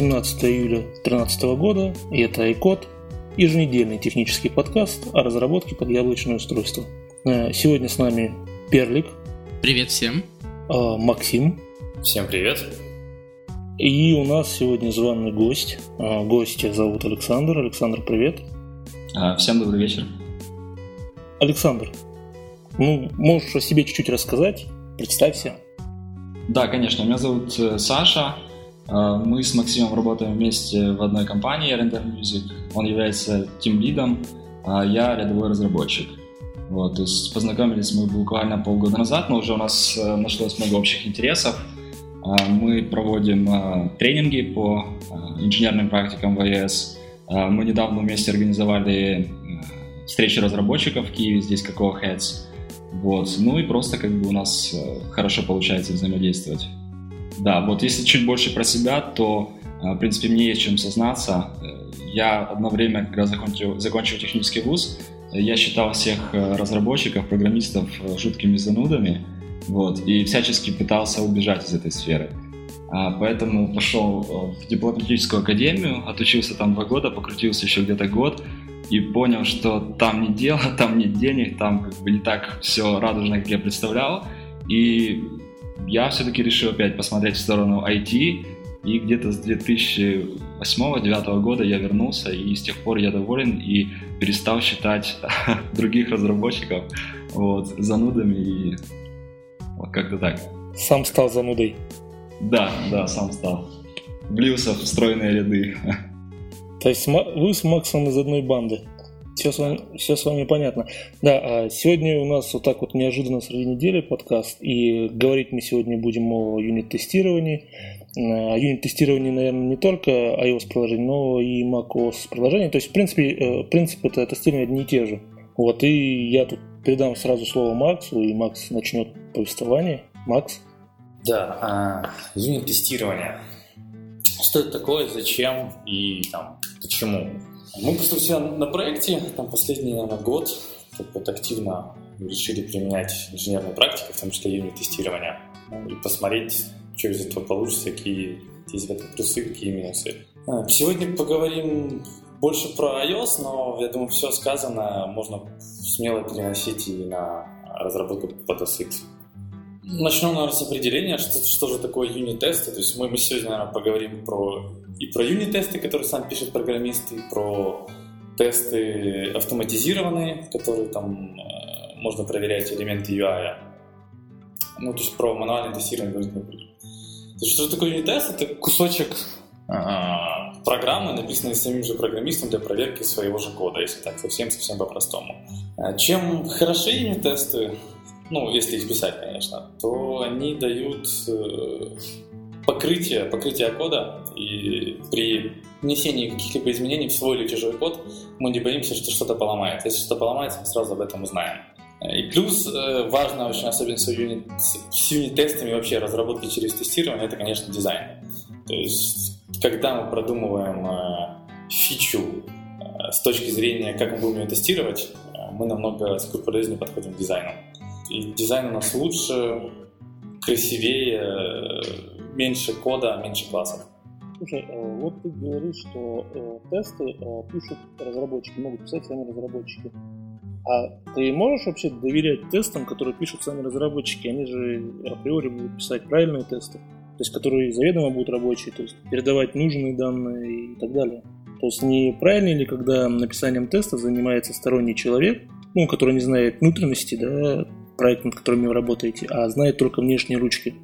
Всем привет! 17 июля 2013 года, и это iCode, еженедельный технический подкаст о разработке под яблочное устройство. Э, сегодня с нами Перлик. Привет всем. Э, Максим. Всем привет. И у нас сегодня званый гость. Э, гостя зовут Александр. Александр, привет. Всем добрый вечер. Александр, ну, можешь о себе чуть-чуть рассказать? Представься. Да, конечно. Меня зовут Саша. Мы с Максимом работаем вместе в одной компании Render Music. Он является тим-лидом, а я рядовой разработчик. Вот, то есть познакомились мы буквально полгода назад, но уже у нас э, нашлось много общих интересов. А, мы проводим а, тренинги по инженерным практикам в АЭС. Мы недавно вместе организовали э, встречи разработчиков в Киеве, здесь Какого Heads. Вот. Ну и просто как бы у нас э, хорошо получается взаимодействовать. Да, вот если чуть больше про себя, то, в принципе, мне есть чем сознаться. Я одно время, когда закончил, закончил технический вуз, я считал всех э, разработчиков, программистов э, жуткими занудами, вот, и всячески пытался убежать из этой сферы. А, поэтому пошел э, в дипломатическую академию, отучился там два года, покрутился еще где-то год, и понял, что там не дело, там нет денег, там как бы не так все радужно, как я представлял. И я все-таки решил опять посмотреть в сторону IT, и где-то с 2008-2009 года я вернулся, и с тех пор я доволен и перестал считать других разработчиков вот, занудами и вот как-то так. Сам стал занудой? Да, да, сам стал. Влился в стройные ряды. То есть вы с Максом из одной банды? Все с, вами, все с вами понятно. Да, а сегодня у нас вот так вот неожиданно среди недели подкаст, и говорить мы сегодня будем о юнит-тестировании. О юнит-тестировании, наверное, не только iOS-приложений, но и macOS приложений. То есть, в принципе, э, принципы это тестирования одни и те же. Вот, и я тут передам сразу слово Максу, и Макс начнет повествование. Макс? Да, а, юнит-тестирование. Что это такое, зачем и там, почему? Мы просто все на проекте, там последний, наверное, год так вот активно решили применять инженерную практику, в том числе юнит-тестирование, и посмотреть, что из этого получится, какие есть в плюсы, какие минусы. А, сегодня поговорим больше про iOS, но я думаю, все сказанное можно смело переносить и на разработку под OS. Начнем, наверное, с определения, что, что же такое юнит-тесты. То есть мы, мы сегодня, наверное, поговорим про и про юнит-тесты, которые сам пишет программист, и про тесты автоматизированные, которые там э, можно проверять элементы UI. Ну, то есть про мануальное тестирование. То есть, что такое юнит-тест? Это кусочек э, программы, написанной самим же программистом для проверки своего же кода, если так совсем-совсем по-простому. Э, чем хороши юнит-тесты, ну, если их писать, конечно, то они дают э, покрытие, покрытие кода, и при внесении каких-либо изменений в свой или чужой код мы не боимся, что что-то поломается. Если что-то поломается, мы сразу об этом узнаем. И плюс э, важная очень особенность с, юнит, с юнит-тестами вообще разработки через тестирование, это, конечно, дизайн. То есть, когда мы продумываем э, фичу э, с точки зрения, как мы будем ее тестировать, мы намного скрупулезнее подходим к дизайну. И дизайн у нас лучше, красивее, меньше кода, меньше классов. Слушай, э, вот ты говоришь, что э, тесты э, пишут разработчики, могут писать сами разработчики. А ты можешь вообще доверять тестам, которые пишут сами разработчики? Они же априори будут писать правильные тесты, то есть которые заведомо будут рабочие, то есть передавать нужные данные и так далее. То есть не правильно ли, когда написанием теста занимается сторонний человек, ну, который не знает внутренности, да, проекта, над которым вы работаете, а знает только внешние ручки?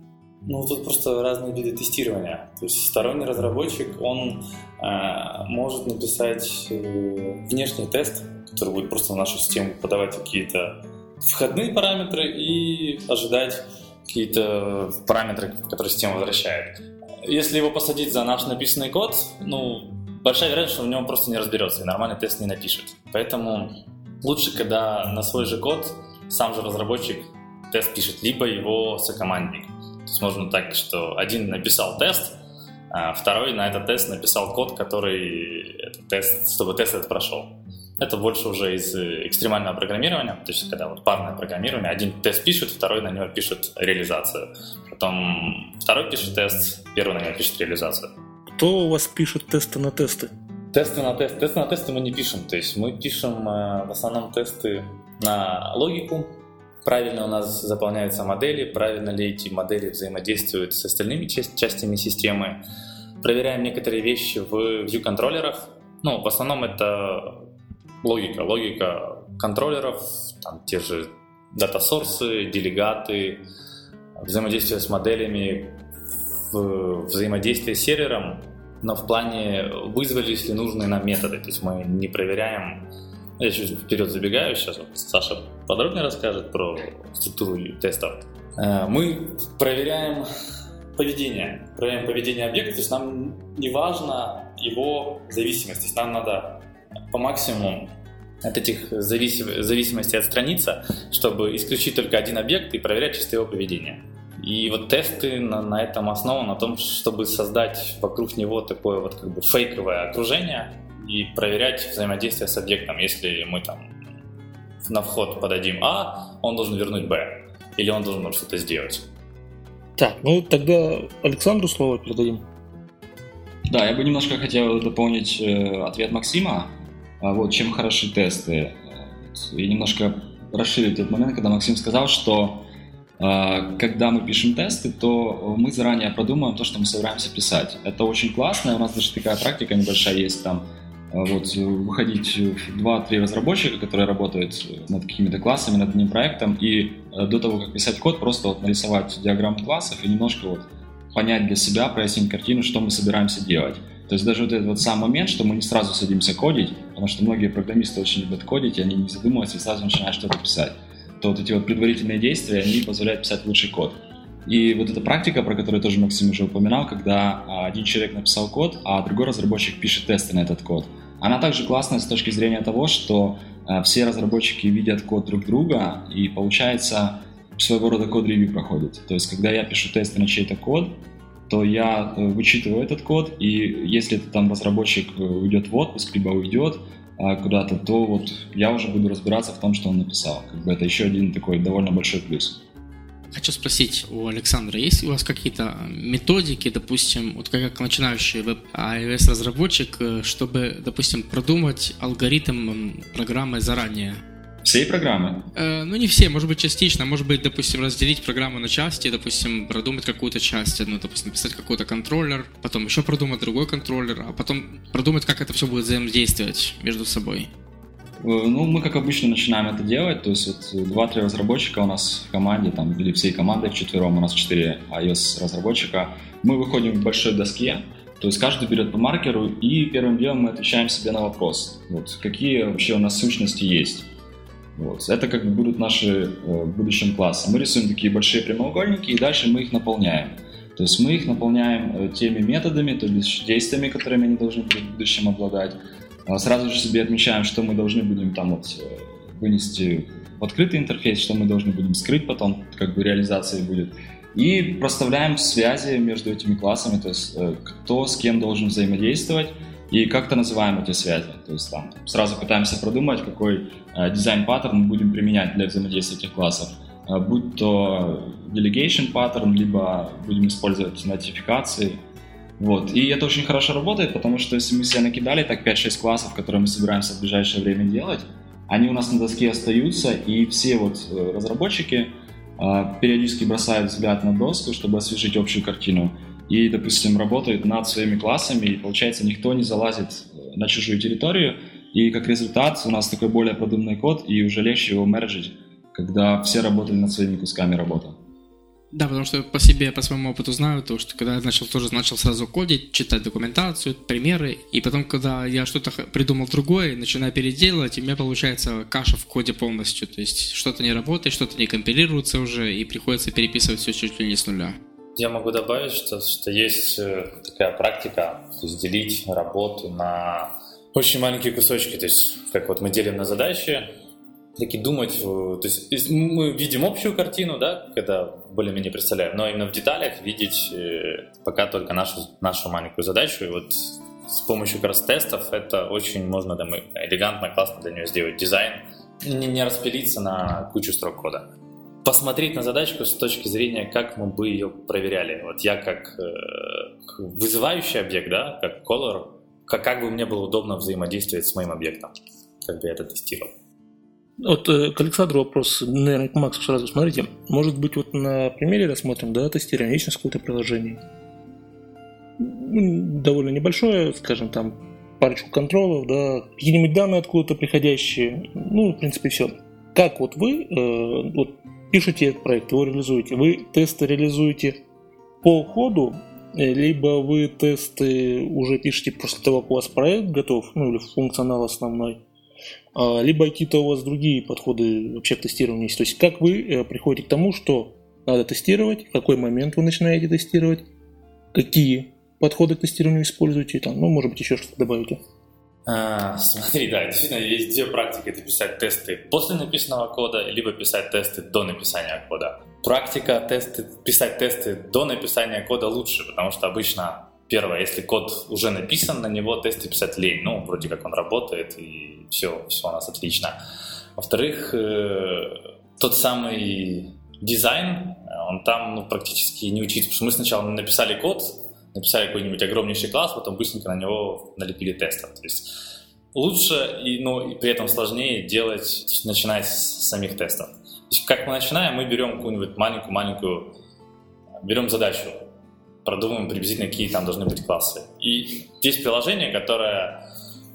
Ну, тут просто разные виды тестирования. То есть сторонний разработчик, он э, может написать э, внешний тест, который будет просто в нашу систему подавать какие-то входные параметры и ожидать какие-то параметры, которые система возвращает. Если его посадить за наш написанный код, ну, большая вероятность, что в нем просто не разберется и нормальный тест не напишет. Поэтому лучше, когда на свой же код сам же разработчик тест пишет, либо его сокомандник. То есть можно так, что один написал тест, а второй на этот тест написал код, который этот тест, чтобы тест этот прошел. Это больше уже из э, экстремального программирования, то есть когда вот парное программирование, один тест пишет, второй на него пишет реализацию. Потом второй пишет тест, первый на него пишет реализацию. Кто у вас пишет тесты на тесты? Тесты на тесты. Тесты на тесты мы не пишем. То есть мы пишем э, в основном тесты на логику. Правильно у нас заполняются модели, правильно ли эти модели взаимодействуют с остальными частями системы. Проверяем некоторые вещи в view-контроллерах. Ну, в основном это логика. Логика контроллеров, там те же дата-сорсы, делегаты, взаимодействие с моделями, взаимодействие с сервером, но в плане вызвались ли нужные нам методы. То есть мы не проверяем я чуть вперед забегаю, сейчас Саша подробнее расскажет про структуру тестов. Э, мы проверяем поведение, проверяем поведение объекта, то есть нам не важно его зависимость, то есть нам надо по максимуму от этих зависим... зависимостей отстраниться, чтобы исключить только один объект и проверять чисто его поведение. И вот тесты на, на этом основаны, на том, чтобы создать вокруг него такое вот как бы фейковое окружение и проверять взаимодействие с объектом. Если мы там на вход подадим А, он должен вернуть Б. Или он должен что-то сделать. Так, ну тогда Александру слово передадим. Да, я бы немножко хотел дополнить э, ответ Максима. А вот чем хороши тесты. И немножко расширить тот момент, когда Максим сказал, что э, когда мы пишем тесты, то мы заранее продумаем то, что мы собираемся писать. Это очень классно, у нас даже такая практика небольшая есть там, э, вот, выходить в 2-3 разработчика, которые работают над какими-то классами, над одним проектом, и э, до того, как писать код, просто вот нарисовать диаграмму классов и немножко вот понять для себя, прояснить картину, что мы собираемся делать. То есть даже вот этот вот сам момент, что мы не сразу садимся кодить, потому что многие программисты очень любят кодить, и они не задумываются и сразу начинают что-то писать, то вот эти вот предварительные действия, они позволяют писать лучший код. И вот эта практика, про которую тоже Максим уже упоминал, когда а, один человек написал код, а другой разработчик пишет тесты на этот код, она также классная с точки зрения того, что а, все разработчики видят код друг друга, и получается своего рода код-ревью проходит. То есть, когда я пишу тесты на чей-то код, то я э, вычитываю этот код, и если это там разработчик э, уйдет в отпуск, либо уйдет а, куда-то, то вот я уже буду разбираться в том, что он написал. Как бы это еще один такой довольно большой плюс. Хочу спросить у Александра, есть у вас какие-то методики, допустим, вот как начинающий веб iOS разработчик, э, чтобы, допустим, продумать алгоритм программы заранее? Всей программы? Э, ну, не все, может быть, частично. Может быть, допустим, разделить программу на части, допустим, продумать какую-то часть, ну, допустим, написать какой-то контроллер, потом еще продумать другой контроллер, а потом продумать, как это все будет взаимодействовать между собой. Э, ну, мы, как обычно, начинаем это делать. То есть, вот два-три разработчика у нас в команде, там, или всей командой вчетвером, у нас четыре iOS-разработчика. Мы выходим в большой доске, то есть каждый берет по маркеру, и первым делом мы отвечаем себе на вопрос, вот, какие вообще у нас сущности есть. Вот. Это как бы будут наши э, в будущем классы. Мы рисуем такие большие прямоугольники, и дальше мы их наполняем. То есть мы их наполняем э, теми методами, то есть действиями, которыми они должны в будущем обладать. А сразу же себе отмечаем, что мы должны будем там вот э, вынести в открытый интерфейс, что мы должны будем скрыть потом, как бы реализация будет. И проставляем связи между этими классами, то есть кто с кем должен взаимодействовать, и как-то называем эти связи. То есть там сразу пытаемся продумать, какой э, дизайн-паттерн мы будем применять для взаимодействия этих классов. Э, будь то delegation паттерн, либо будем использовать нотификации. Вот. И это очень хорошо работает, потому что если мы себе накидали так 5-6 классов, которые мы собираемся в ближайшее время делать, они у нас на доске остаются, и все вот э, разработчики э, периодически бросают взгляд на доску, чтобы освежить общую картину и, допустим, работают над своими классами, и, получается, никто не залазит э, на чужую территорию, и как результат у нас такой более продуманный код, и уже легче его менеджить, когда все работали над своими кусками работы. Да, потому что по себе, по своему опыту знаю, то, что когда я начал тоже начал сразу кодить, читать документацию, примеры, и потом, когда я что-то придумал другое, начинаю переделывать, и у меня получается каша в коде полностью, то есть что-то не работает, что-то не компилируется уже, и приходится переписывать все чуть ли не с нуля. Я могу добавить, что, что есть э, такая практика, то есть делить работу на очень маленькие кусочки. То есть, как вот мы делим на задачи, таки думать, то есть мы видим общую картину, да, когда более-менее представляем, но именно в деталях видеть э, пока только нашу, нашу маленькую задачу. И вот с помощью как раз тестов это очень можно там, элегантно, классно для нее сделать дизайн, не, не распилиться на кучу строк кода. Посмотреть на задачку с точки зрения, как мы бы ее проверяли. Вот я как э, вызывающий объект, да, как color, как, как бы мне было удобно взаимодействовать с моим объектом, как бы я это тестировал. Вот э, к Александру вопрос, наверное, к Максу сразу. Смотрите, может быть, вот на примере рассмотрим, да, тестирование, есть какое-то приложение. Довольно небольшое, скажем, там, парочку контролов, да, какие-нибудь данные откуда-то приходящие, ну, в принципе, все. Как вот вы э, вот пишете этот проект, его реализуете, вы тесты реализуете по ходу, либо вы тесты уже пишете после того, как у вас проект готов, ну, или функционал основной, либо какие-то у вас другие подходы вообще к тестированию есть. То есть как вы э, приходите к тому, что надо тестировать, в какой момент вы начинаете тестировать, какие подходы к тестированию используете, там, ну, может быть, еще что-то добавите. А, смотри, да, действительно, есть две практики. Это писать тесты после написанного кода, либо писать тесты до написания кода. Практика тесты, писать тесты до написания кода лучше, потому что обычно Первое, если код уже написан, на него тесты писать лень. Ну, вроде как он работает, и все, все у нас отлично. Во-вторых, э, тот самый дизайн, он там ну, практически не учится. Потому что мы сначала написали код, написали какой-нибудь огромнейший класс, потом быстренько на него налепили тесты. То есть лучше, и, ну, и при этом сложнее делать, то есть начинать с самих тестов. То есть как мы начинаем, мы берем какую-нибудь маленькую-маленькую, берем задачу, продумываем приблизительно, какие там должны быть классы. И есть приложение, которое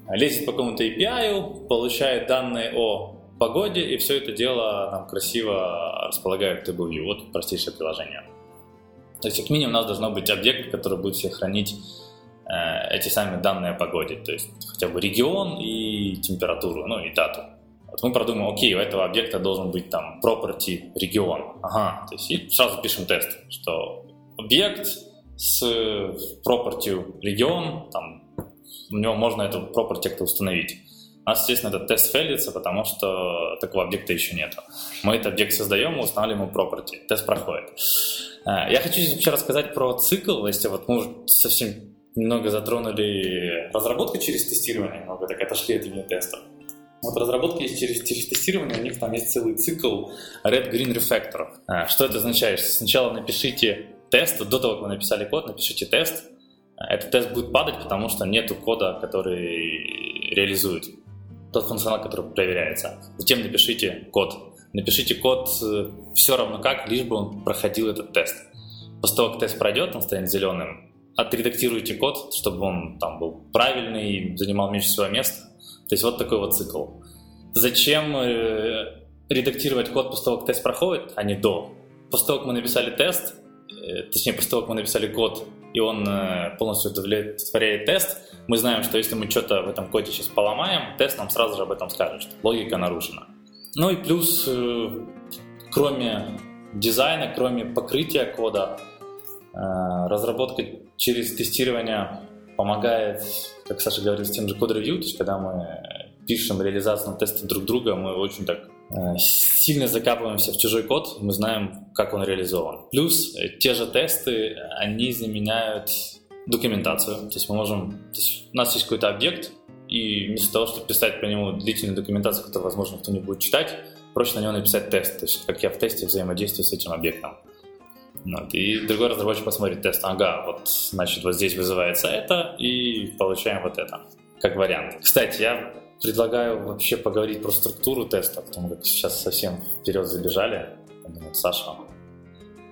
лезет по какому-то API, получает данные о погоде, и все это дело нам красиво располагает в TableView. Вот простейшее приложение. То есть, как минимум, у нас должно быть объект, который будет себе хранить э, эти сами данные о погоде. То есть, хотя бы регион и температуру, ну и дату. Вот мы продумаем, окей, у этого объекта должен быть там property регион. Ага, то есть и сразу пишем тест, что объект с property регион, там, у него можно эту property как-то установить. У нас, естественно, этот тест фейлится, потому что такого объекта еще нет. Мы этот объект создаем и устанавливаем ему property. Тест проходит. Э, я хочу вообще рассказать про цикл, если вот мы уже совсем немного затронули разработку через тестирование, немного так отошли от юнит-теста. Вот разработка есть через, через тестирование, у них там есть целый цикл Red-Green Refactor. Э, что это означает? Сначала напишите тест, до того, как вы написали код, напишите тест. Этот тест будет падать, потому что нету кода, который реализует тот функционал, который проверяется. Затем напишите код. Напишите код э, все равно как, лишь бы он проходил этот тест. После того, как тест пройдет, он станет зеленым, отредактируйте код, чтобы он там был правильный, занимал меньше всего места. То есть вот такой вот цикл. Зачем э, редактировать код после того, как тест проходит, а не до? После того, как мы написали тест, точнее, после того, как мы написали код, и он э, полностью удовлетворяет тест, мы знаем, что если мы что-то в этом коде сейчас поломаем, тест нам сразу же об этом скажет, что логика нарушена. Ну и плюс, э, кроме дизайна, кроме покрытия кода, разработка через тестирование помогает, как Саша говорил, с тем же код-ревью, то есть когда мы пишем реализацию тесты друг друга, мы очень так Э, сильно закапываемся в чужой код, мы знаем, как он реализован. Плюс э, те же тесты, они заменяют документацию. То есть мы можем... Есть у нас есть какой-то объект, и вместо того, чтобы писать по нему длительную документацию, которую, возможно, никто не будет читать, проще на него написать тест. То есть как я в тесте взаимодействую с этим объектом. Вот. И другой разработчик посмотрит тест, ага, вот, значит, вот здесь вызывается это, и получаем вот это, как вариант. Кстати, я Предлагаю вообще поговорить про структуру теста, потому как сейчас совсем вперед забежали. Думаю, Саша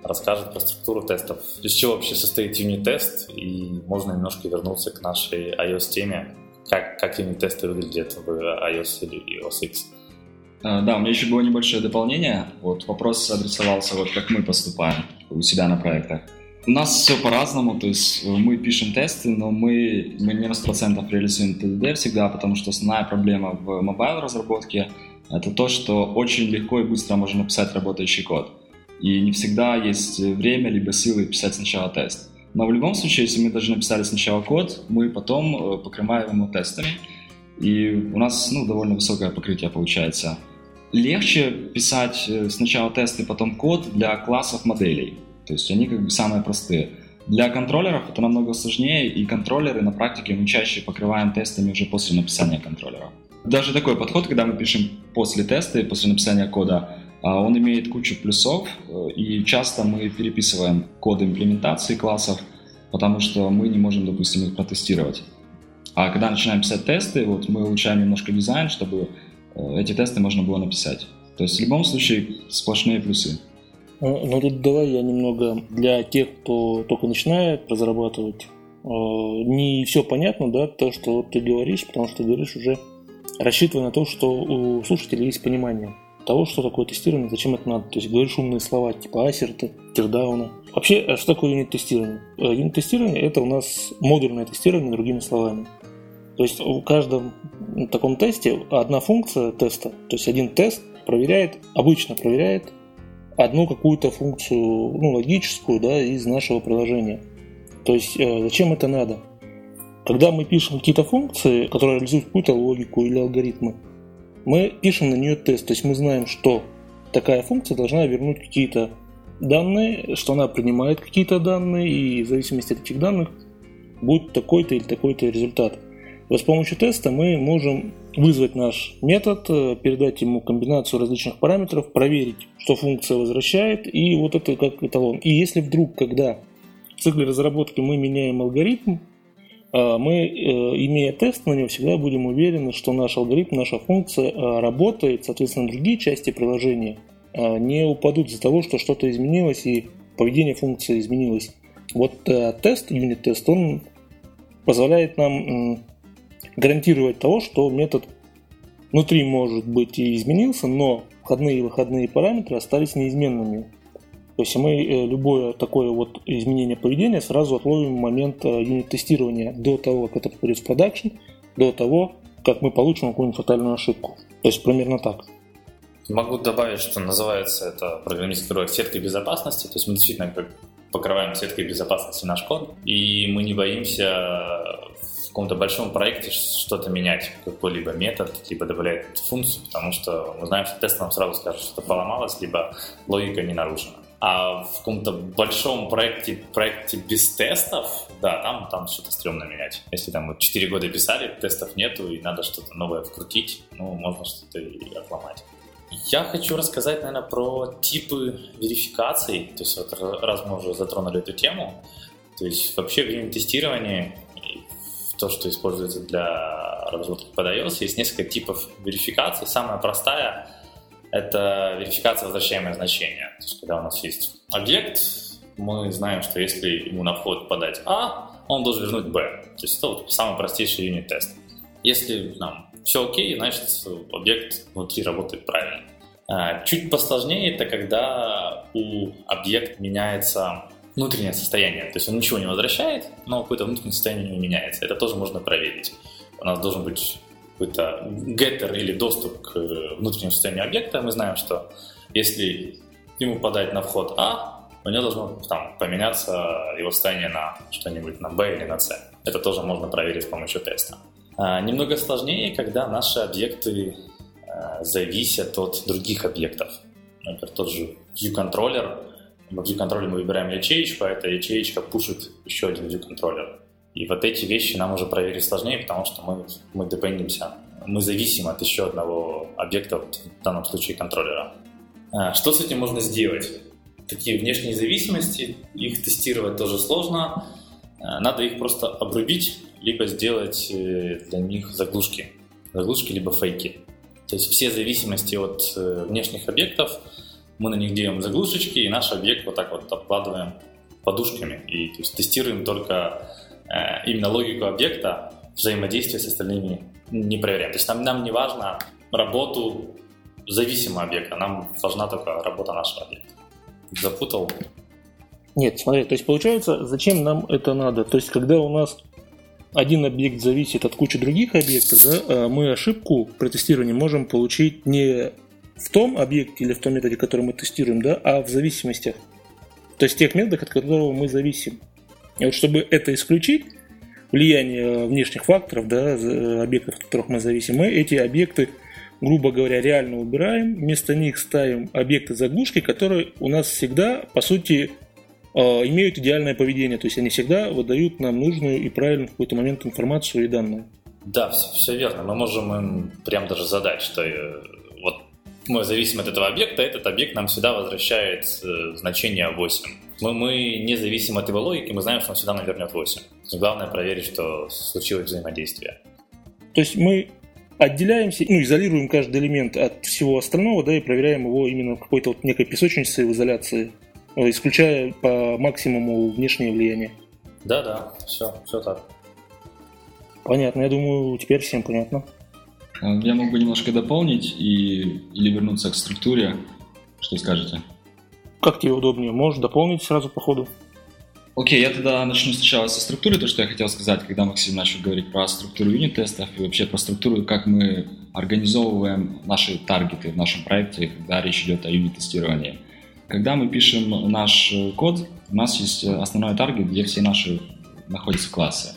расскажет про структуру тестов. Из чего вообще состоит юнит-тест, и можно немножко вернуться к нашей iOS-теме, как, как юнит-тесты выглядят в iOS или OS X. А, да, у меня еще было небольшое дополнение. Вот вопрос адресовался, вот как мы поступаем у себя на проектах. У нас все по-разному, то есть э, мы пишем тесты, но мы, мы не на 100% реализуем TDD всегда, потому что основная проблема в mobile разработке это то, что очень легко и быстро можно написать работающий код. И не всегда есть время либо силы писать сначала тест. Но в любом случае, если мы даже написали сначала код, мы потом э, покрываем его тестами, и у нас ну, довольно высокое покрытие получается. Легче писать э, сначала тесты, потом код для классов моделей. То есть они как бы самые простые. Для контроллеров это намного сложнее, и контроллеры на практике мы чаще покрываем тестами уже после написания контроллера. Даже такой подход, когда мы пишем после теста и после написания кода, а, он имеет кучу плюсов, э, и часто мы переписываем коды имплементации классов, потому что мы не можем, допустим, их протестировать. А когда начинаем писать тесты, вот мы улучшаем немножко дизайн, чтобы э, эти тесты можно было написать. То есть в любом случае сплошные плюсы. Ну, ну тут давай я немного для тех, кто только начинает разрабатывать, э, не все понятно, да, то, что ты говоришь, потому что ты говоришь уже рассчитывая на то, что у слушателей есть понимание того, что такое тестирование, зачем это надо. То есть говоришь умные слова типа ассерты, тирдауна. Вообще, а что такое юнит-тестирование? Э, юнит-тестирование – это у нас модульное тестирование, другими словами. То есть в каждом таком тесте одна функция теста, то есть один тест проверяет, обычно проверяет одну какую-то функцию, ну, логическую, да, из нашего приложения. То есть э, зачем это надо? Когда мы пишем какие-то функции, которые реализуют какую-то логику или алгоритмы, мы пишем на нее тест, то есть мы знаем, что такая функция должна вернуть какие-то данные, что она принимает какие-то данные, и в зависимости от этих данных будет такой-то или такой-то результат. Вот с помощью теста мы можем вызвать наш метод, э, передать ему комбинацию различных параметров, проверить, что функция возвращает, и вот это как эталон. И если вдруг, когда в цикле разработки мы меняем алгоритм, а, мы, э, имея тест на него, всегда будем уверены, что наш алгоритм, наша функция работает, соответственно, другие части приложения не упадут из-за того, что что-то изменилось и поведение функции изменилось. Вот э, тест, юнит-тест, он позволяет нам гарантировать того, что метод внутри, может быть, и изменился, но входные и выходные параметры остались неизменными. То есть мы э, любое такое вот изменение поведения сразу отловим в момент э, юнит-тестирования до того, как это попадет в продакшн, до того, как мы получим какую-нибудь фатальную ошибку. То есть примерно так. Могу добавить, что называется это программистский проект сеткой безопасности. То есть мы действительно покрываем сеткой безопасности наш код, и мы не боимся каком-то большом проекте что-то менять, какой-либо метод, либо добавлять функцию, потому что мы знаем, что тест нам сразу скажет, что поломалось, либо логика не нарушена. А в каком-то большом проекте, проекте без тестов, да, там, там что-то стрёмно менять. Если там вот 4 года писали, тестов нету, и надо что-то новое вкрутить, ну, можно что-то и отломать. Я хочу рассказать, наверное, про типы верификаций. То есть вот раз мы уже затронули эту тему, то есть вообще в тестировании то, что используется для разработки под iOS, есть несколько типов верификации. Самая простая это верификация возвращаемое значение. То есть, когда у нас есть объект, мы знаем, что если ему на вход подать А, он должен вернуть Б. То есть это вот самый простейший юнит-тест. Если нам все окей, значит объект внутри работает правильно. А, чуть посложнее это когда у объекта меняется внутреннее состояние. То есть он ничего не возвращает, но какое-то внутреннее состояние у него меняется. Это тоже можно проверить. У нас должен быть какой-то getter или доступ к внутреннему состоянию объекта, мы знаем, что если ему подать на вход А, у него должно там, поменяться его состояние на что-нибудь на B или на C. Это тоже можно проверить с помощью теста. А, немного сложнее, когда наши объекты а, зависят от других объектов. Например, тот же view-контроллер. В view-контроллере мы выбираем ячеечку, а эта ячеечка пушит еще один view-контроллер. И вот эти вещи нам уже проверить сложнее, потому что мы, мы депендимся, мы зависим от еще одного объекта, в данном случае контроллера. А, что с этим можно сделать? Такие внешние зависимости, их тестировать тоже сложно. А, надо их просто обрубить, либо сделать э, для них заглушки. Заглушки, либо фейки. То есть все зависимости от э, внешних объектов, мы на них делаем заглушечки, и наш объект вот так вот обкладываем подушками. И то есть, тестируем только Э, именно логику объекта, взаимодействие с остальными не проверяем. То есть нам, нам не важно работу зависимого объекта, нам важна только работа нашего объекта. Запутал? Нет, смотри, то есть получается, зачем нам это надо? То есть когда у нас один объект зависит от кучи других объектов, да, а мы ошибку при тестировании можем получить не в том объекте или в том методе, который мы тестируем, да, а в зависимостях. То есть тех методах, от которого мы зависим. И вот чтобы это исключить, влияние внешних факторов, да, объектов, от которых мы зависим, мы эти объекты, грубо говоря, реально убираем, вместо них ставим объекты заглушки, которые у нас всегда, по сути, э, имеют идеальное поведение, то есть они всегда выдают нам нужную и правильную в какой-то момент информацию и данные. Да, все, верно. Мы можем им прям даже задать, что э, мы зависим от этого объекта, этот объект нам всегда возвращает э, значение 8. Мы, мы не зависим от его логики, мы знаем, что он всегда нам вернет 8. Главное проверить, что случилось взаимодействие. То есть мы отделяемся, ну, изолируем каждый элемент от всего остального, да, и проверяем его именно в какой-то вот некой песочнице в изоляции, э, исключая по максимуму внешнее влияние. Да, да, все, все так. Понятно, я думаю, теперь всем понятно. Э, я могу немножко дополнить и, или вернуться к структуре. Что скажете? Как тебе удобнее? Можешь дополнить сразу по ходу. Окей, я тогда начну сначала со структуры, то, что я хотел сказать, когда Максим начал говорить про структуру юнит-тестов и вообще про структуру, как мы организовываем наши таргеты в нашем проекте, когда речь идет о юнит-тестировании. Когда мы пишем наш код, у нас есть основной таргет, где все наши находятся классы.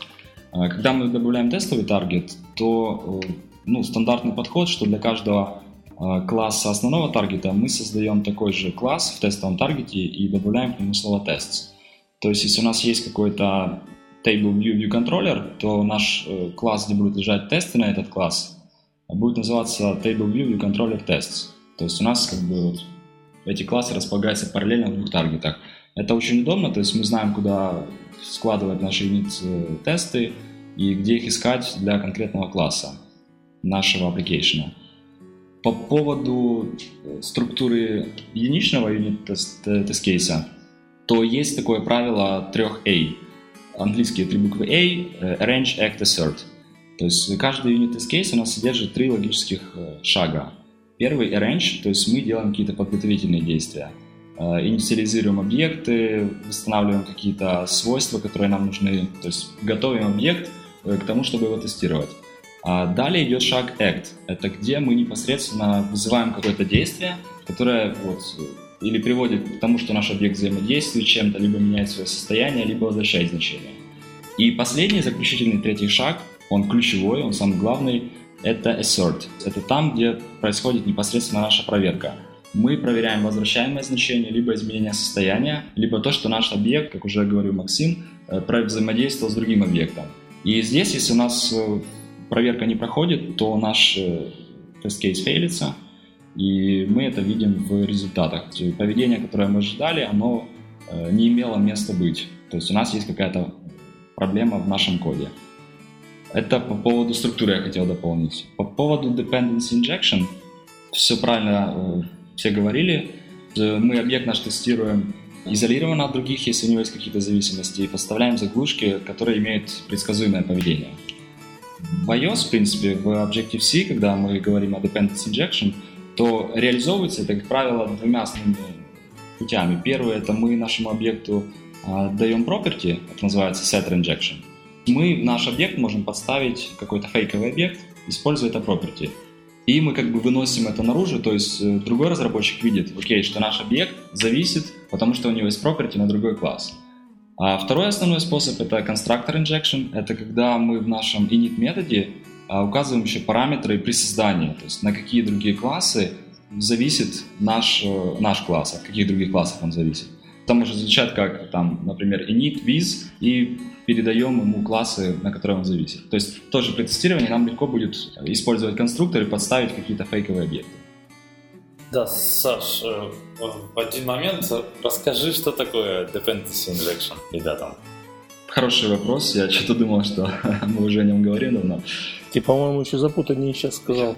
Когда мы добавляем тестовый таргет, то ну, стандартный подход, что для каждого а, класса основного таргета мы создаем такой же класс в тестовом таргете и добавляем к нему слово tests. То есть, если у нас есть какой-то table view view controller, то наш э, класс, где будут лежать тесты на этот класс, будет называться table view view controller tests. То есть у нас как бы вот эти классы располагаются параллельно в двух таргетах. Это очень удобно, то есть мы знаем, куда складывать наши юнит-тесты и где их искать для конкретного класса нашего application. По поводу э, структуры единичного юнит-тест-кейса, то есть такое правило 3A. Английские три буквы A, э, arrange, act, assert. То есть каждый case у нас содержит три логических э, шага. Первый arrange, то есть мы делаем какие-то подготовительные действия. Э, инициализируем объекты, восстанавливаем какие-то свойства, которые нам нужны. То есть готовим объект к тому, чтобы его тестировать. А далее идет шаг act. Это где мы непосредственно вызываем какое-то действие, которое вот или приводит к тому, что наш объект взаимодействует чем-то, либо меняет свое состояние, либо возвращает значение. И последний, заключительный третий шаг, он ключевой, он самый главный, это assert. Это там, где происходит непосредственно наша проверка. Мы проверяем возвращаемое значение, либо изменение состояния, либо то, что наш объект, как уже говорил Максим, э, взаимодействовал с другим объектом. И здесь, если у нас э, проверка не проходит, то наш э, тест-кейс фейлится, и мы это видим в результатах. Поведение, которое мы ожидали, оно э, не имело места быть. То есть у нас есть какая-то проблема в нашем коде. Это по поводу структуры я хотел дополнить. По поводу dependency injection, все правильно э, все говорили. Мы объект наш тестируем изолированно от других, если у него есть какие-то зависимости, и поставляем заглушки, которые имеют предсказуемое поведение. В iOS, в принципе, в Objective-C, когда мы говорим о dependency injection, то реализовывается это, как правило, двумя основными путями. Первый – это мы нашему объекту э, даем property, это называется setter injection. Мы наш объект можем подставить какой-то фейковый объект, используя это property. И мы как бы выносим это наружу, то есть э, другой разработчик видит, окей, что наш объект зависит, потому что у него есть property на другой класс. А второй основной способ это constructor injection. Это когда мы в нашем init методе а, указываем еще параметры при создании, то есть на какие другие классы зависит наш, э, наш класс, от каких других классов он зависит. Там может звучать как, там, например, init, viz, и передаем ему классы, на которые он зависит. То есть тоже при тестировании нам легко будет использовать конструктор и подставить какие-то фейковые объекты. Да, Саш, э, в один момент расскажи, что такое dependency injection ребятам. Хороший вопрос. Я что-то думал, что мы уже о нем говорим давно. Ты, по-моему, еще запутаннее сейчас сказал.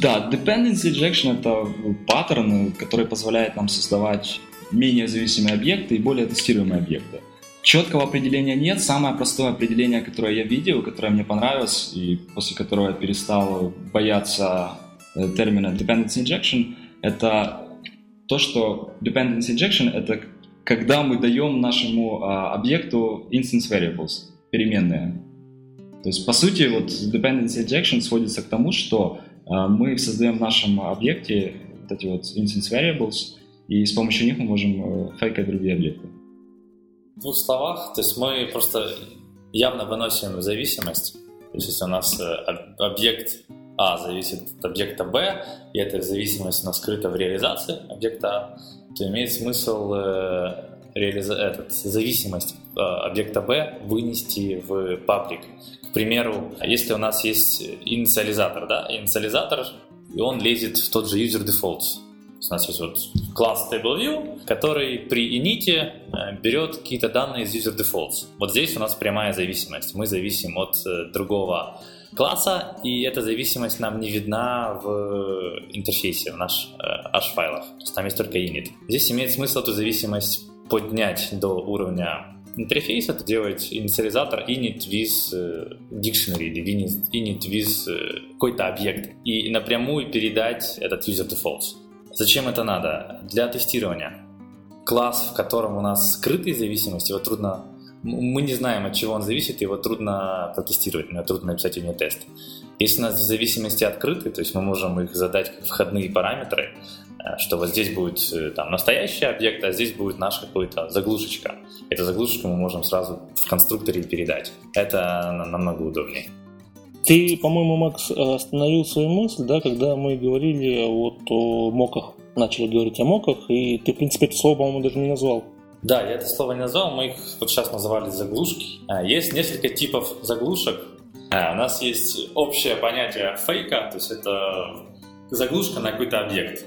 Да, dependency injection — это паттерн, который позволяет нам создавать менее зависимые объекты и более тестируемые объекты. Четкого определения нет. Самое простое определение, которое я видел, которое мне понравилось, и после которого я перестал бояться э, термина dependency injection, это то, что dependency injection — это когда мы даем нашему а, объекту instance variables, переменные. То есть, по сути, вот dependency injection сводится к тому, что а, мы создаем в нашем объекте вот эти вот instance variables, и с помощью них мы можем э, фейкать другие объекты. В двух словах, то есть мы просто явно выносим зависимость. То есть если у нас э, объект А зависит от объекта Б, и эта зависимость у нас скрыта в реализации объекта А, то имеет смысл э, реализа... этот, зависимость э, объекта B вынести в паблик. К примеру, если у нас есть инициализатор, да, инициализатор, и он лезет в тот же user defaults. У нас есть вот класс TableView, который при init э, берет какие-то данные из user defaults. Вот здесь у нас прямая зависимость. Мы зависим от э, другого класса, и эта зависимость нам не видна в интерфейсе, в наш hash-файлах. То есть там есть только init. Здесь имеет смысл эту зависимость поднять до уровня интерфейса, это делать инициализатор init with э, dictionary или init with э, какой-то объект и напрямую передать этот user defaults. Зачем это надо? Для тестирования. Класс, в котором у нас скрытые зависимости, его трудно мы не знаем, от чего он зависит, его трудно протестировать, мне трудно написать юнит-тест. Если у нас зависимости открыты, то есть мы можем их задать как входные параметры, Э, что вот здесь будет э, там настоящий объект, а здесь будет наша какая-то заглушечка. Эту заглушечку мы можем сразу в конструкторе передать. Это намного удобнее. Ты, по-моему, Макс, остановил свою мысль, да, когда мы говорили вот о моках, начали говорить о моках, и ты, в принципе, это слово, по-моему, даже не назвал. Да, я это слово не назвал, мы их вот сейчас называли заглушки. А, есть несколько типов заглушек. А, у нас есть общее понятие фейка, то есть это заглушка на какой-то объект.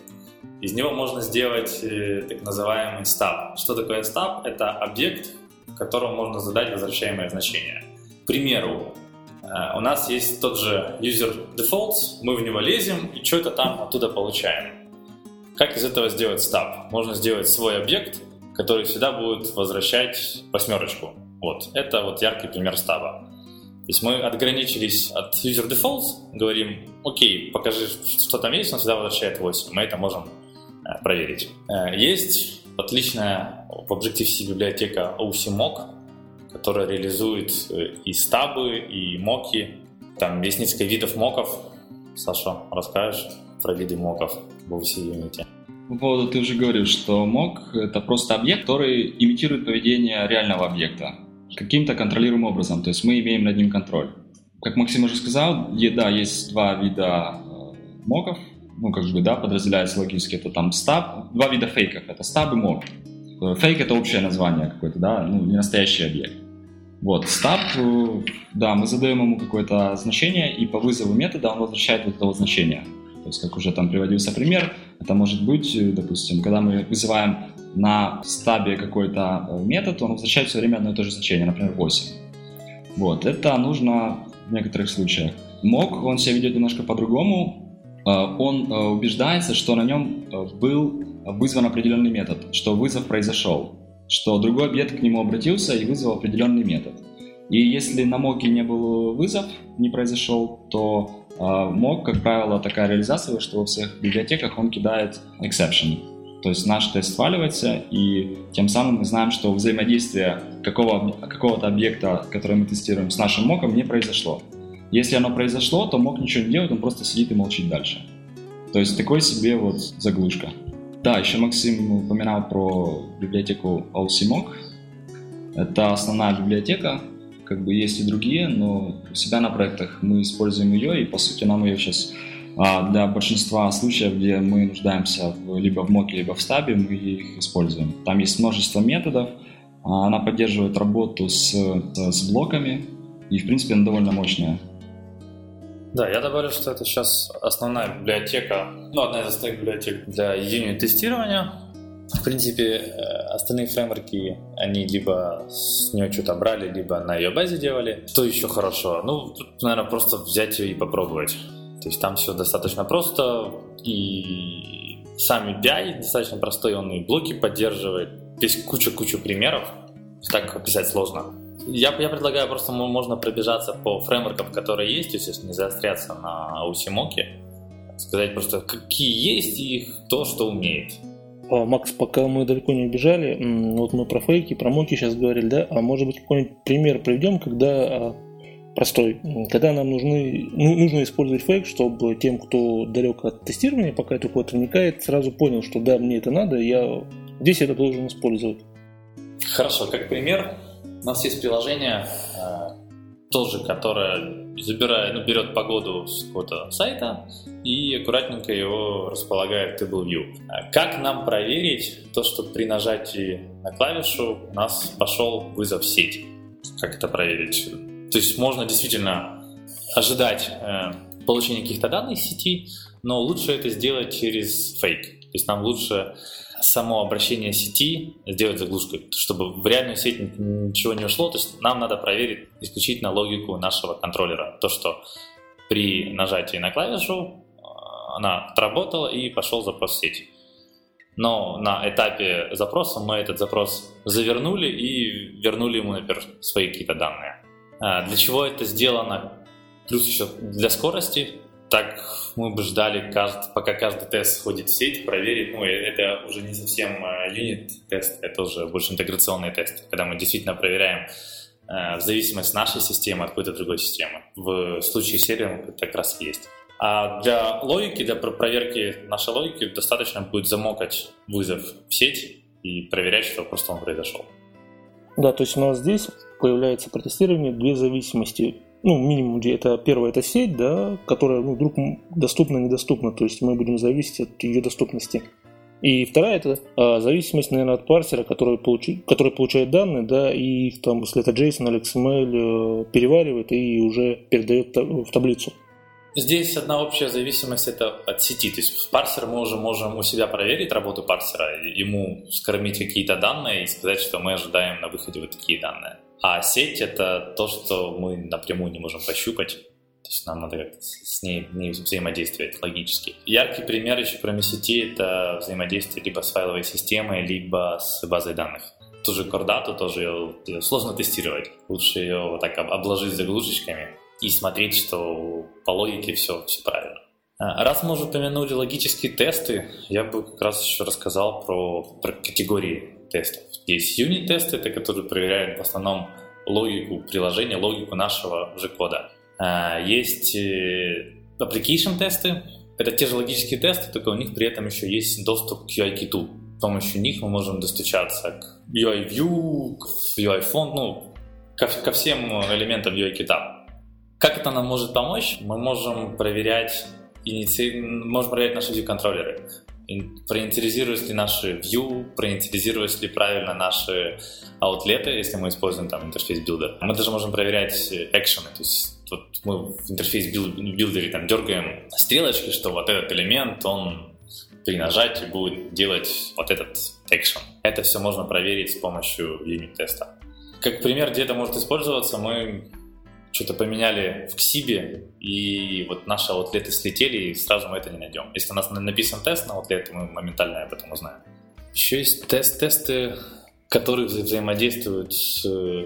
Из него можно сделать э, так называемый стаб. Что такое стаб? Это объект, которому можно задать возвращаемое значение. К примеру, э, у нас есть тот же user defaults, мы в него лезем и что-то там оттуда получаем. Как из этого сделать стаб? Можно сделать свой объект, который всегда будет возвращать восьмерочку. Вот, это вот яркий пример стаба. То есть мы отграничились от user defaults, говорим, окей, покажи, что там есть, он всегда возвращает 8. Мы это можем Э, проверить. Э, есть отличная в Objective-C библиотека OCMOC, которая реализует э, и стабы, и моки. Там есть несколько видов моков. Саша, расскажешь про виды моков в OC Unity? Поводу ты уже говорил, что мок — это просто объект, который имитирует поведение реального объекта каким-то контролируемым образом, то есть мы имеем над ним контроль. Как Максим уже сказал, да, есть два вида моков, ну, как бы, да, подразделяется логически, это там стаб, два вида фейков, это стаб и моб. Фейк это общее название какое-то, да, ну, не настоящий объект. Вот, стаб, э, да, мы задаем ему какое-то значение, и по вызову метода он возвращает вот это значение. То есть, как уже там приводился пример, это может быть, э, допустим, когда мы вызываем на стабе какой-то э, метод, он возвращает все время одно и то же значение, например, 8. Вот, это нужно в некоторых случаях. Мог, он себя ведет немножко по-другому, Э, он убеждается, что на нем был вызван определенный метод, что вызов произошел, что другой объект к нему обратился и вызвал определенный метод. И если на моке не был вызов, не произошел, то мок, как правило, такая реализация, что во всех библиотеках он кидает exception. То есть наш тест сваливается, и тем самым мы знаем, что взаимодействие какого, какого-то объекта, который мы тестируем, с нашим моком не произошло. Если оно произошло, то мог ничего не делать, он просто сидит и молчит дальше. То есть такой себе вот заглушка. Да, еще Максим упоминал про библиотеку OCMOC. Это основная библиотека, как бы есть и другие, но у себя на проектах мы используем ее, и по сути нам ее сейчас а, для большинства случаев, где мы нуждаемся в, либо в моке, либо в стабе, мы их используем. Там есть множество методов, а, она поддерживает работу с, с блоками, и в принципе она довольно мощная. Да, я добавлю, что это сейчас основная библиотека, ну, одна из основных библиотек для юнит-тестирования. В принципе, э, остальные фреймворки, они либо с нее что-то брали, либо на ее базе делали. Что еще хорошо? Ну, тут, наверное, просто взять ее и попробовать. То есть там все достаточно просто, и сам API достаточно простой, он и блоки поддерживает. Есть куча-куча примеров, так описать сложно. Я, я предлагаю просто можно пробежаться по фреймворкам, которые есть, естественно, не заостряться на усимоке, сказать просто, какие есть и то, что умеет. А, Макс, пока мы далеко не убежали, вот мы про фейки, про моки сейчас говорили, да, а может быть какой-нибудь пример приведем, когда а, простой, когда нам нужны, ну, нужно использовать фейк, чтобы тем, кто далек от тестирования, пока это код вникает, сразу понял, что да, мне это надо, я здесь это должен использовать. Хорошо, как пример, у нас есть приложение, э, тоже, которое забирает, ну, берет погоду с какого-то сайта и аккуратненько его располагает в TableView. А как нам проверить то, что при нажатии на клавишу у нас пошел вызов в сеть? Как это проверить? То есть можно действительно ожидать э, получения каких-то данных из сети, но лучше это сделать через фейк. То есть нам лучше само обращение сети сделать заглушкой, чтобы в реальную сеть ничего не ушло. То есть нам надо проверить исключительно логику нашего контроллера. То, что при нажатии на клавишу э, она отработала и пошел запрос в сеть. Но на этапе запроса мы этот запрос завернули и вернули ему, например, свои какие-то данные. А для чего это сделано? Плюс еще для скорости так мы бы ждали, каждый, пока каждый тест сходит в сеть, проверить. Ну, это уже не совсем э, юнит-тест, это уже больше интеграционный тест, когда мы действительно проверяем э, в зависимости нашей системы от какой-то другой системы. В случае сервера это как раз есть. А для логики, для проверки нашей логики достаточно будет замокать вызов в сеть и проверять, что просто он произошел. Да, то есть у нас здесь появляется при тестировании две зависимости ну, минимум, где это первое, это сеть, да, которая ну, вдруг доступна, недоступна, то есть мы будем зависеть от ее доступности. И вторая это а, зависимость, наверное, от парсера, который, получи, который получает данные, да, и их там, если это JSON или XML, э, переваривает и уже передает в таблицу. Здесь одна общая зависимость это от сети. То есть в парсер мы уже можем у себя проверить работу парсера, ему скормить какие-то данные и сказать, что мы ожидаем на выходе вот такие данные. А сеть — это то, что мы напрямую не можем пощупать. То есть нам надо как-то с ней, ней взаимодействовать логически. Яркий пример еще кроме сети — это взаимодействие либо с файловой системой, либо с базой данных. Ту же Кордату тоже ее сложно тестировать. Лучше ее вот так обложить заглушечками и смотреть, что по логике все, все правильно. А, раз мы уже упомянули логические тесты, я бы как раз еще рассказал про, про категории тестов. Есть юнит-тесты, это которые проверяют в основном логику приложения, логику нашего же кода. А, есть э, application-тесты, это те же логические тесты, только у них при этом еще есть доступ к UI-киту. С помощью них мы можем достучаться к UI-view, к UI-фонд, ну, ко, ко всем элементам UI-кита. Как это нам может помочь? Мы можем проверять иници... можем проверять наши view-контроллеры проинициализируются ли наши view, проинициализируются ли правильно наши аутлеты, если мы используем там Interface Builder. Мы даже можем проверять экшены, то есть вот мы в Interface Builder е там дергаем стрелочки, что вот этот элемент, он при нажатии будет делать вот этот экшен. Это все можно проверить с помощью юнит-теста. Как пример, где это может использоваться, мы что-то поменяли в xib е, и вот наши аутлеты слетели, и сразу мы это не найдем. Если у нас написан тест на аутлеты, мы моментально об этом узнаем. Еще есть тест-тесты, которые взаимодействуют с э,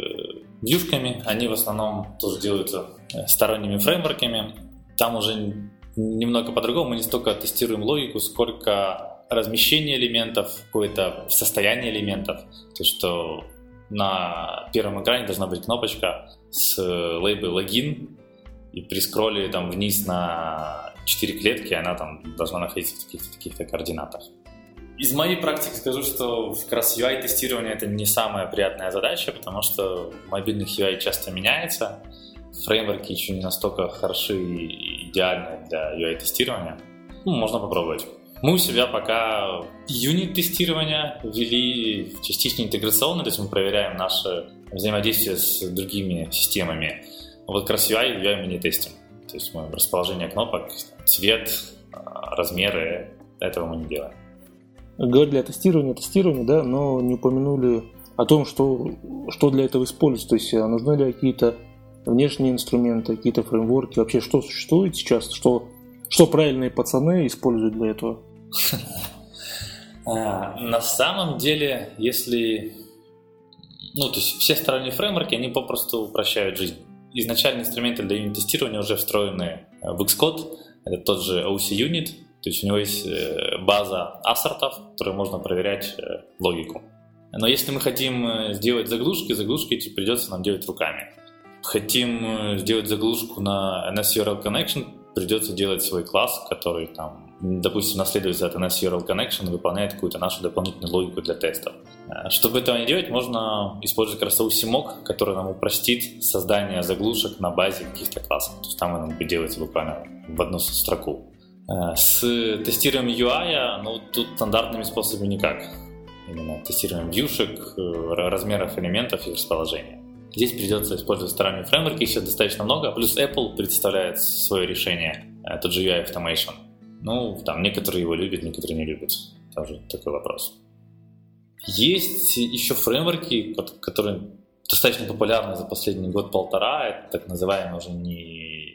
вьюшками. Они в основном тоже делаются э, сторонними фреймворками. Там уже немного по-другому. Мы не столько тестируем логику, сколько размещение элементов, какое-то состояние элементов. То есть, что на первом экране должна быть кнопочка с лейбой логин, и при скролле там вниз на 4 клетки она там должна находиться в каких-то таких координатах. Из моей практики скажу, что как раз UI-тестирование это не самая приятная задача, потому что мобильных UI часто меняется, фреймворки еще не настолько хороши и идеальны для UI-тестирования. Ну, можно попробовать. Мы у себя пока юнит-тестирование ввели частично интеграционно, то есть мы проверяем наше взаимодействие с другими системами. Вот как раз UI, UI мы не тестим. То есть мы расположение кнопок, цвет, размеры, этого мы не делаем. Говорили о тестировании, тестировании, да, но не упомянули о том, что, что для этого используется. То есть а, нужны ли какие-то внешние инструменты, какие-то фреймворки, вообще что существует сейчас, что что правильные пацаны используют для этого? А, на самом деле, если... Ну, то есть все сторонние фреймворки, они попросту упрощают жизнь. Изначальные инструменты для юнит-тестирования уже встроены в Xcode. Это тот же OC Unit. То есть у него есть э, база ассортов, которые можно проверять э, логику. Но если мы хотим э, сделать заглушки, заглушки эти придется нам делать руками. Хотим сделать заглушку на NSURL Connection, придется делать свой класс, который там, допустим, наследуется от NS URL Connection и выполняет какую-то нашу дополнительную логику для тестов. Э, чтобы этого не делать, можно использовать как раз CMOC, который нам упростит создание заглушек на базе каких-то классов. То есть там оно будет делаться буквально в одну строку. Э, с тестированием UI, ну, тут стандартными способами никак. Именно тестированием вьюшек, э, размеров элементов и расположения. Здесь придется использовать сторонние фреймворки, их сейчас достаточно много, плюс Apple представляет свое решение, тот же UI Automation. Ну, там некоторые его любят, некоторые не любят. Тоже такой вопрос. Есть еще фреймворки, которые достаточно популярны за последний год-полтора. Это так называемый уже не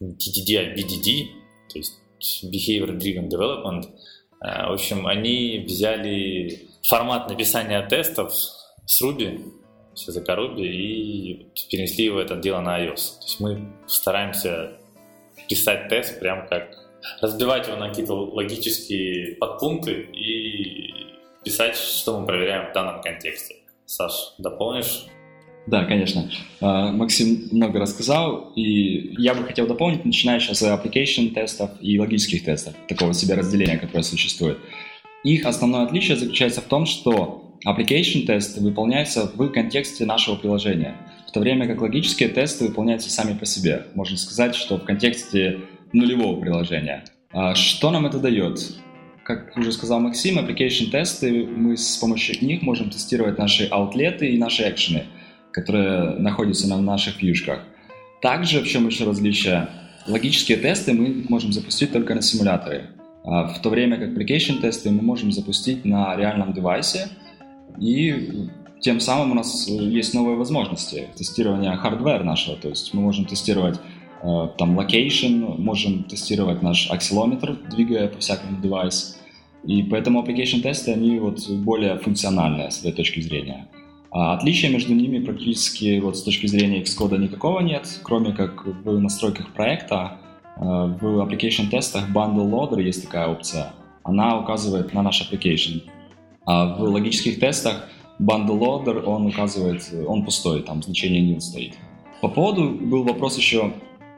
TDD, а BDD, то есть Behavior Driven Development. Э, в общем, они взяли формат написания тестов с Ruby, языка Ruby, и перенесли его это дело на iOS. То есть мы стараемся писать тест прям как разбивать его на какие-то логические подпункты и писать, что мы проверяем в данном контексте. Саш, дополнишь? Да, конечно. А, Максим много рассказал, и я бы хотел дополнить, начиная сейчас с application тестов и логических тестов, такого себе разделения, которое существует. Их основное отличие заключается в том, что application тесты выполняются в контексте нашего приложения, в то время как логические тесты выполняются сами по себе. Можно сказать, что в контексте нулевого приложения. А что нам это дает? Как уже сказал Максим, application тесты, мы с помощью них можем тестировать наши аутлеты и наши экшены, которые находятся на наших вьюшках. Также, в чем еще различие, логические тесты мы можем запустить только на симуляторе, а в то время как application тесты мы можем запустить на реальном девайсе, и тем самым у нас есть новые возможности тестирования хардвера нашего, то есть мы можем тестировать Э, там location, можем тестировать наш акселометр, двигая по всякому девайс. И поэтому application тесты, они вот более функциональные с этой точки зрения. А отличия между ними практически вот с точки зрения Xcode никакого нет, кроме как в настройках проекта, э, в application тестах bundle loader есть такая опция, она указывает на наш application. А в логических тестах bundle он указывает, он пустой, там значение nil стоит. По поводу был вопрос еще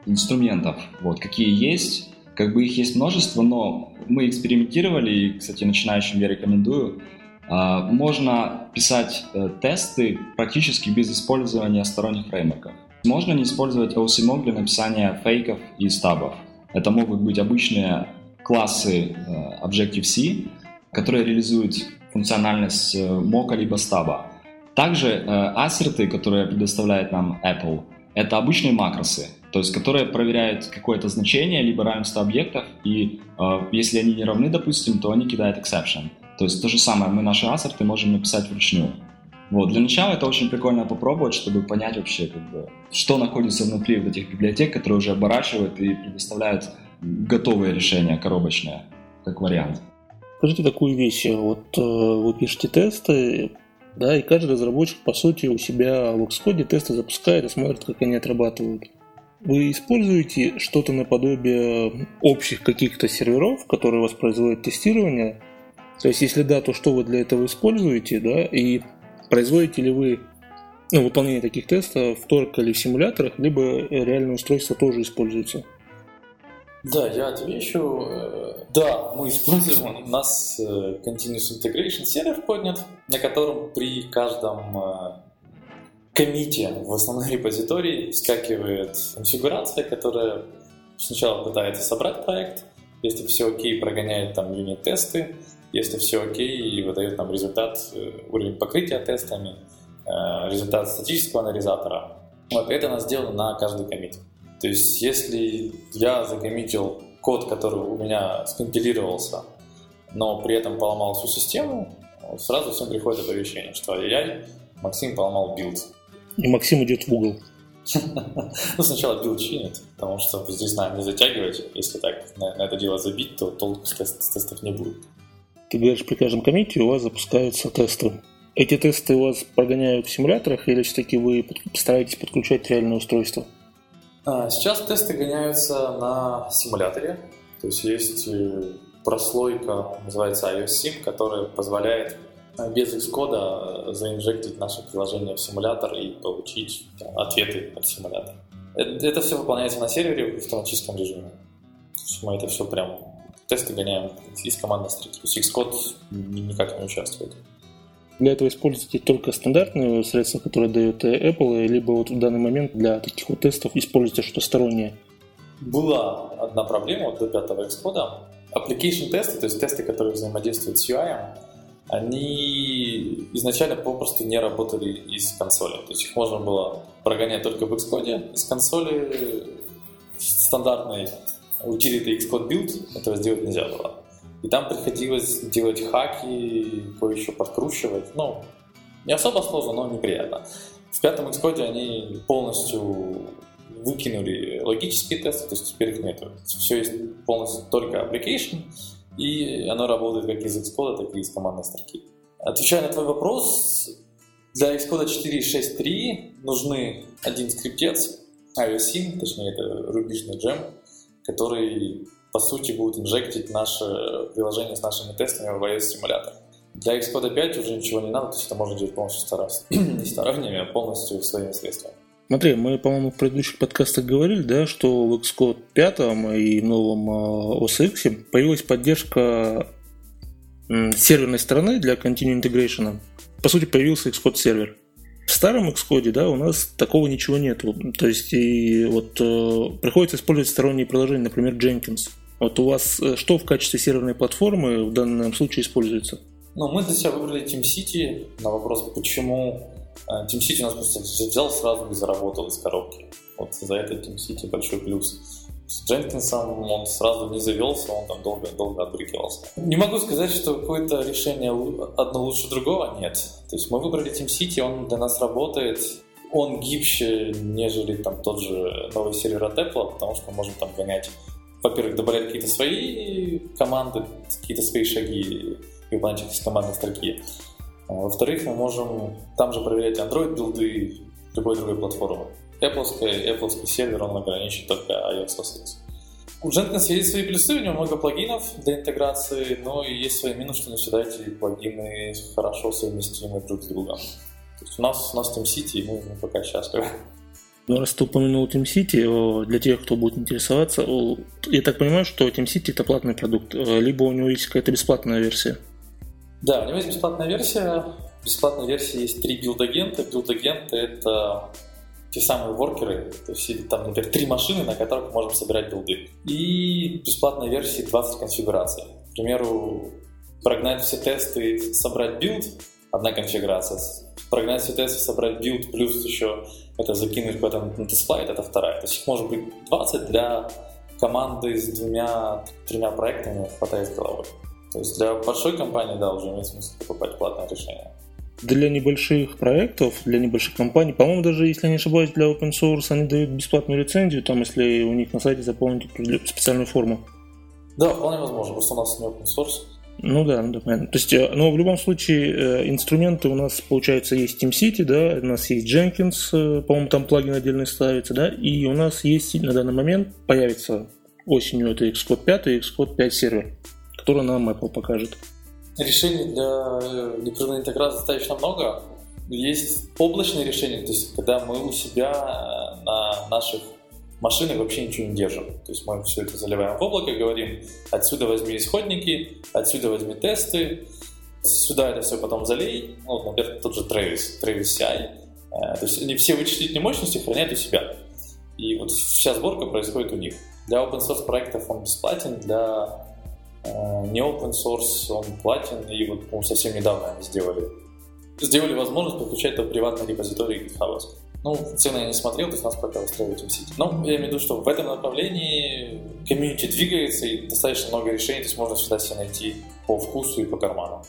инструментов, вот, какие есть. Как бы их есть множество, но мы экспериментировали, и, кстати, начинающим я рекомендую, а, можно писать э, тесты практически без использования сторонних фреймворков. Можно не использовать OCMOG для написания фейков и стабов. Это могут быть обычные классы э, Objective-C, которые реализуют функциональность э, мока либо стаба. Также ассерты, которые предоставляет нам Apple, это обычные макросы, то есть которые проверяют какое-то значение, либо равенство объектов, и э, если они не равны, допустим, то они кидают exception. То есть то же самое, мы наши ассерты можем написать вручную. Вот. Для начала это очень прикольно попробовать, чтобы понять вообще, как бы, что находится внутри вот этих библиотек, которые уже оборачивают и предоставляют готовые решения, коробочные, как вариант. Скажите такую вещь. Вот э, вы пишете тесты, да, и каждый разработчик, по сути, у себя в Xcode тесты запускает и смотрит, как они отрабатывают. Вы используете что-то наподобие общих каких-то серверов, которые воспроизводят тестирование? То есть, если да, то что вы для этого используете, да, и производите ли вы ну, выполнение таких тестов только ли в симуляторах, либо реальное устройство тоже используется? Да, я отвечу. Э, да, мы используем, у нас э, Continuous Integration сервер поднят, на котором при каждом э, комите в основной репозитории вскакивает конфигурация, которая сначала пытается собрать проект, если все окей, прогоняет там юнит-тесты, если все окей, выдает нам результат, уровень покрытия тестами, результат статического анализатора. Вот это у нас сделано на каждый комит. То есть, если я закоммитил код, который у меня скомпилировался, но при этом поломал всю систему, сразу всем приходит оповещение, что ай-яй, Максим поломал билд. И Максим идет в угол. Ну, сначала билд чинит, потому что здесь надо не затягивать. Если так на, это дело забить, то толку с, тест, с тестов не будет. Ты говоришь, при каждом комите у вас запускаются тесты. Эти тесты у вас прогоняют в симуляторах или все-таки вы стараетесь подключать реальное устройство? А, сейчас тесты гоняются на симуляторе. То есть есть э, прослойка, называется iOS Sim, которая позволяет Э, без Xcode э, заинжектить наше приложение в симулятор и получить ответы от симулятора. Это, это все выполняется на сервере в автоматическом режиме. Мы это все прям тесты гоняем из командной строки. То есть Xcode никак не участвует. Для этого используете только стандартные средства, которые дает Apple, либо вот в данный момент для таких вот тестов используете что-то стороннее? Была одна проблема вот до пятого Xcode. Application тесты, то есть тесты, которые взаимодействуют с UI, они изначально попросту не работали из консоли. То есть их можно было прогонять только в Xcode. Из консоли стандартной utility Xcode build этого сделать нельзя было. И там приходилось делать хаки, кое-еще подкручивать. Ну, не особо сложно, но неприятно. В пятом Xcode они полностью выкинули логические тесты, то есть теперь их нет. Все есть полностью только application, и оно работает как из Xcode, так и из командной строки. Отвечая на твой вопрос, для Xcode 4.6.3 нужны один скриптец, iOS точнее это рубежный джем, который по сути будет инжектить наше приложение с нашими тестами в iOS-симулятор. Для Xcode 5 уже ничего не надо, то есть это можно делать полностью стараться. не сторонними, а полностью своими средствами. Смотри, мы, по-моему, в предыдущих подкастах говорили, да, что в Xcode 5 и новом OS X появилась поддержка серверной стороны для Continuous Integration. По сути, появился Xcode сервер. В старом Xcode, да, у нас такого ничего нет. То есть, и вот э, приходится использовать сторонние приложения, например, Jenkins. Вот у вас э, что в качестве серверной платформы в данном случае используется? Ну, мы для себя выбрали TeamCity на вопрос, почему э, TeamCity у нас просто взял сразу и заработал из коробки. Вот за это TeamCity большой плюс. С Дженкинсом он сразу не завелся, он там долго-долго отбрыкивался. Не могу сказать, что какое-то решение одно лучше другого, нет. То есть мы выбрали TeamCity, он для нас работает, он гибче, нежели там тот же новый сервер от Apple, потому что мы можем там гонять во-первых, добавлять какие-то свои команды, какие-то свои шаги и выполнять из командной строки. А, во-вторых, мы можем там же проверять Android билды любой другой платформы. Apple, Apple сервер, он ограничен только iOS OS У Jenkins есть свои плюсы, у него много плагинов для интеграции, но и есть свои минусы, что не всегда эти плагины хорошо совместимы друг с другом. То есть у нас, у нас TeamCity, и мы, мы пока счастливы. Ну, раз ты упомянул TeamCity, для тех, кто будет интересоваться, я так понимаю, что TeamCity это платный продукт, э, либо у него есть какая-то бесплатная версия? Да, у него есть бесплатная версия. В бесплатной версии есть три билд-агента. Билд-агенты — это те самые воркеры, то есть там, например, три машины, на которых мы можем собирать билды. И бесплатной версии 20 конфигураций. К примеру, прогнать все тесты, собрать билд — одна конфигурация. Прогнать все тесты, собрать билд, плюс еще это закинуть куда-то на деплой, это вторая. То есть их может быть 20 для команды с двумя-тремя проектами хватает с головой. То есть для большой компании, да, уже имеет смысл покупать платное решение. Для небольших проектов, для небольших компаний, по-моему, даже если не ошибаюсь, для open source они дают бесплатную лицензию, там, если у них на сайте заполнить специальную форму. Да, вполне возможно, просто у нас не open source. Ну да, ну да, понятно. То есть, э, но в любом случае э, инструменты у нас, получается, есть TeamCity, да, у нас есть Jenkins, э, по-моему, там плагин отдельно ставится, да, и у нас есть на данный момент, появится осенью это Xcode 5 и Xcode 5 сервер, который нам Apple покажет. Решений для непрерывной интеграции достаточно много. Есть облачные решения, то есть когда мы у себя на наших машины вообще ничего не держим. То есть мы все это заливаем в облако, говорим, отсюда возьми исходники, отсюда возьми тесты, сюда это все потом залей. Ну, например, тот же Travis, Travis CI. Э, то есть они все вычислительные мощности хранят у себя. И вот вся сборка происходит у них. Для open source проектов он бесплатен, для э, не open source он платен, и вот, по совсем недавно они сделали. Сделали возможность подключать до приватной репозитории GitHub. Ну, цены я не смотрел, то есть нас пока устраивает MCT. Но я имею в виду, что в этом направлении комьюнити двигается и достаточно много решений, то есть можно всегда себе найти по вкусу и по карману.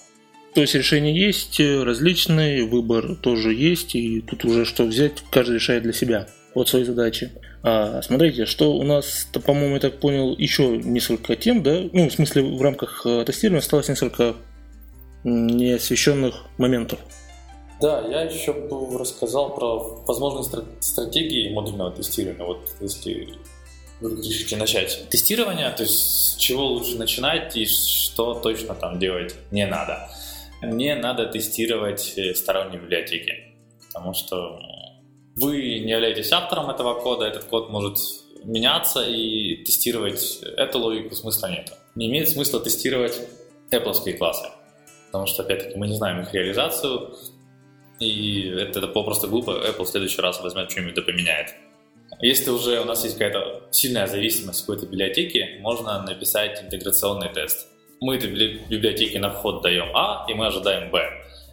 То есть решения есть различные, выбор тоже есть, и тут уже что взять, каждый решает для себя вот свои задачи. А, смотрите, что у нас, по-моему, я так понял, еще несколько тем, да, ну, в смысле, в рамках э, тестирования осталось несколько неосвещенных моментов. Да, я еще бы рассказал про возможные стратегии модульного тестирования. Вот если вы решите начать тестирование, то есть с чего лучше начинать и что точно там делать не надо. Не надо тестировать э, сторонние библиотеки, потому что вы не являетесь автором этого кода, этот код может меняться и тестировать эту логику смысла нет. Не имеет смысла тестировать Apple классы, потому что, опять-таки, мы не знаем их реализацию, и это, это попросту глупо. Apple в следующий раз возьмет что-нибудь да поменяет. Если уже у нас есть какая-то сильная зависимость в какой-то библиотеке, можно написать интеграционный тест. Мы этой библиотеке на вход даем А, и мы ожидаем Б.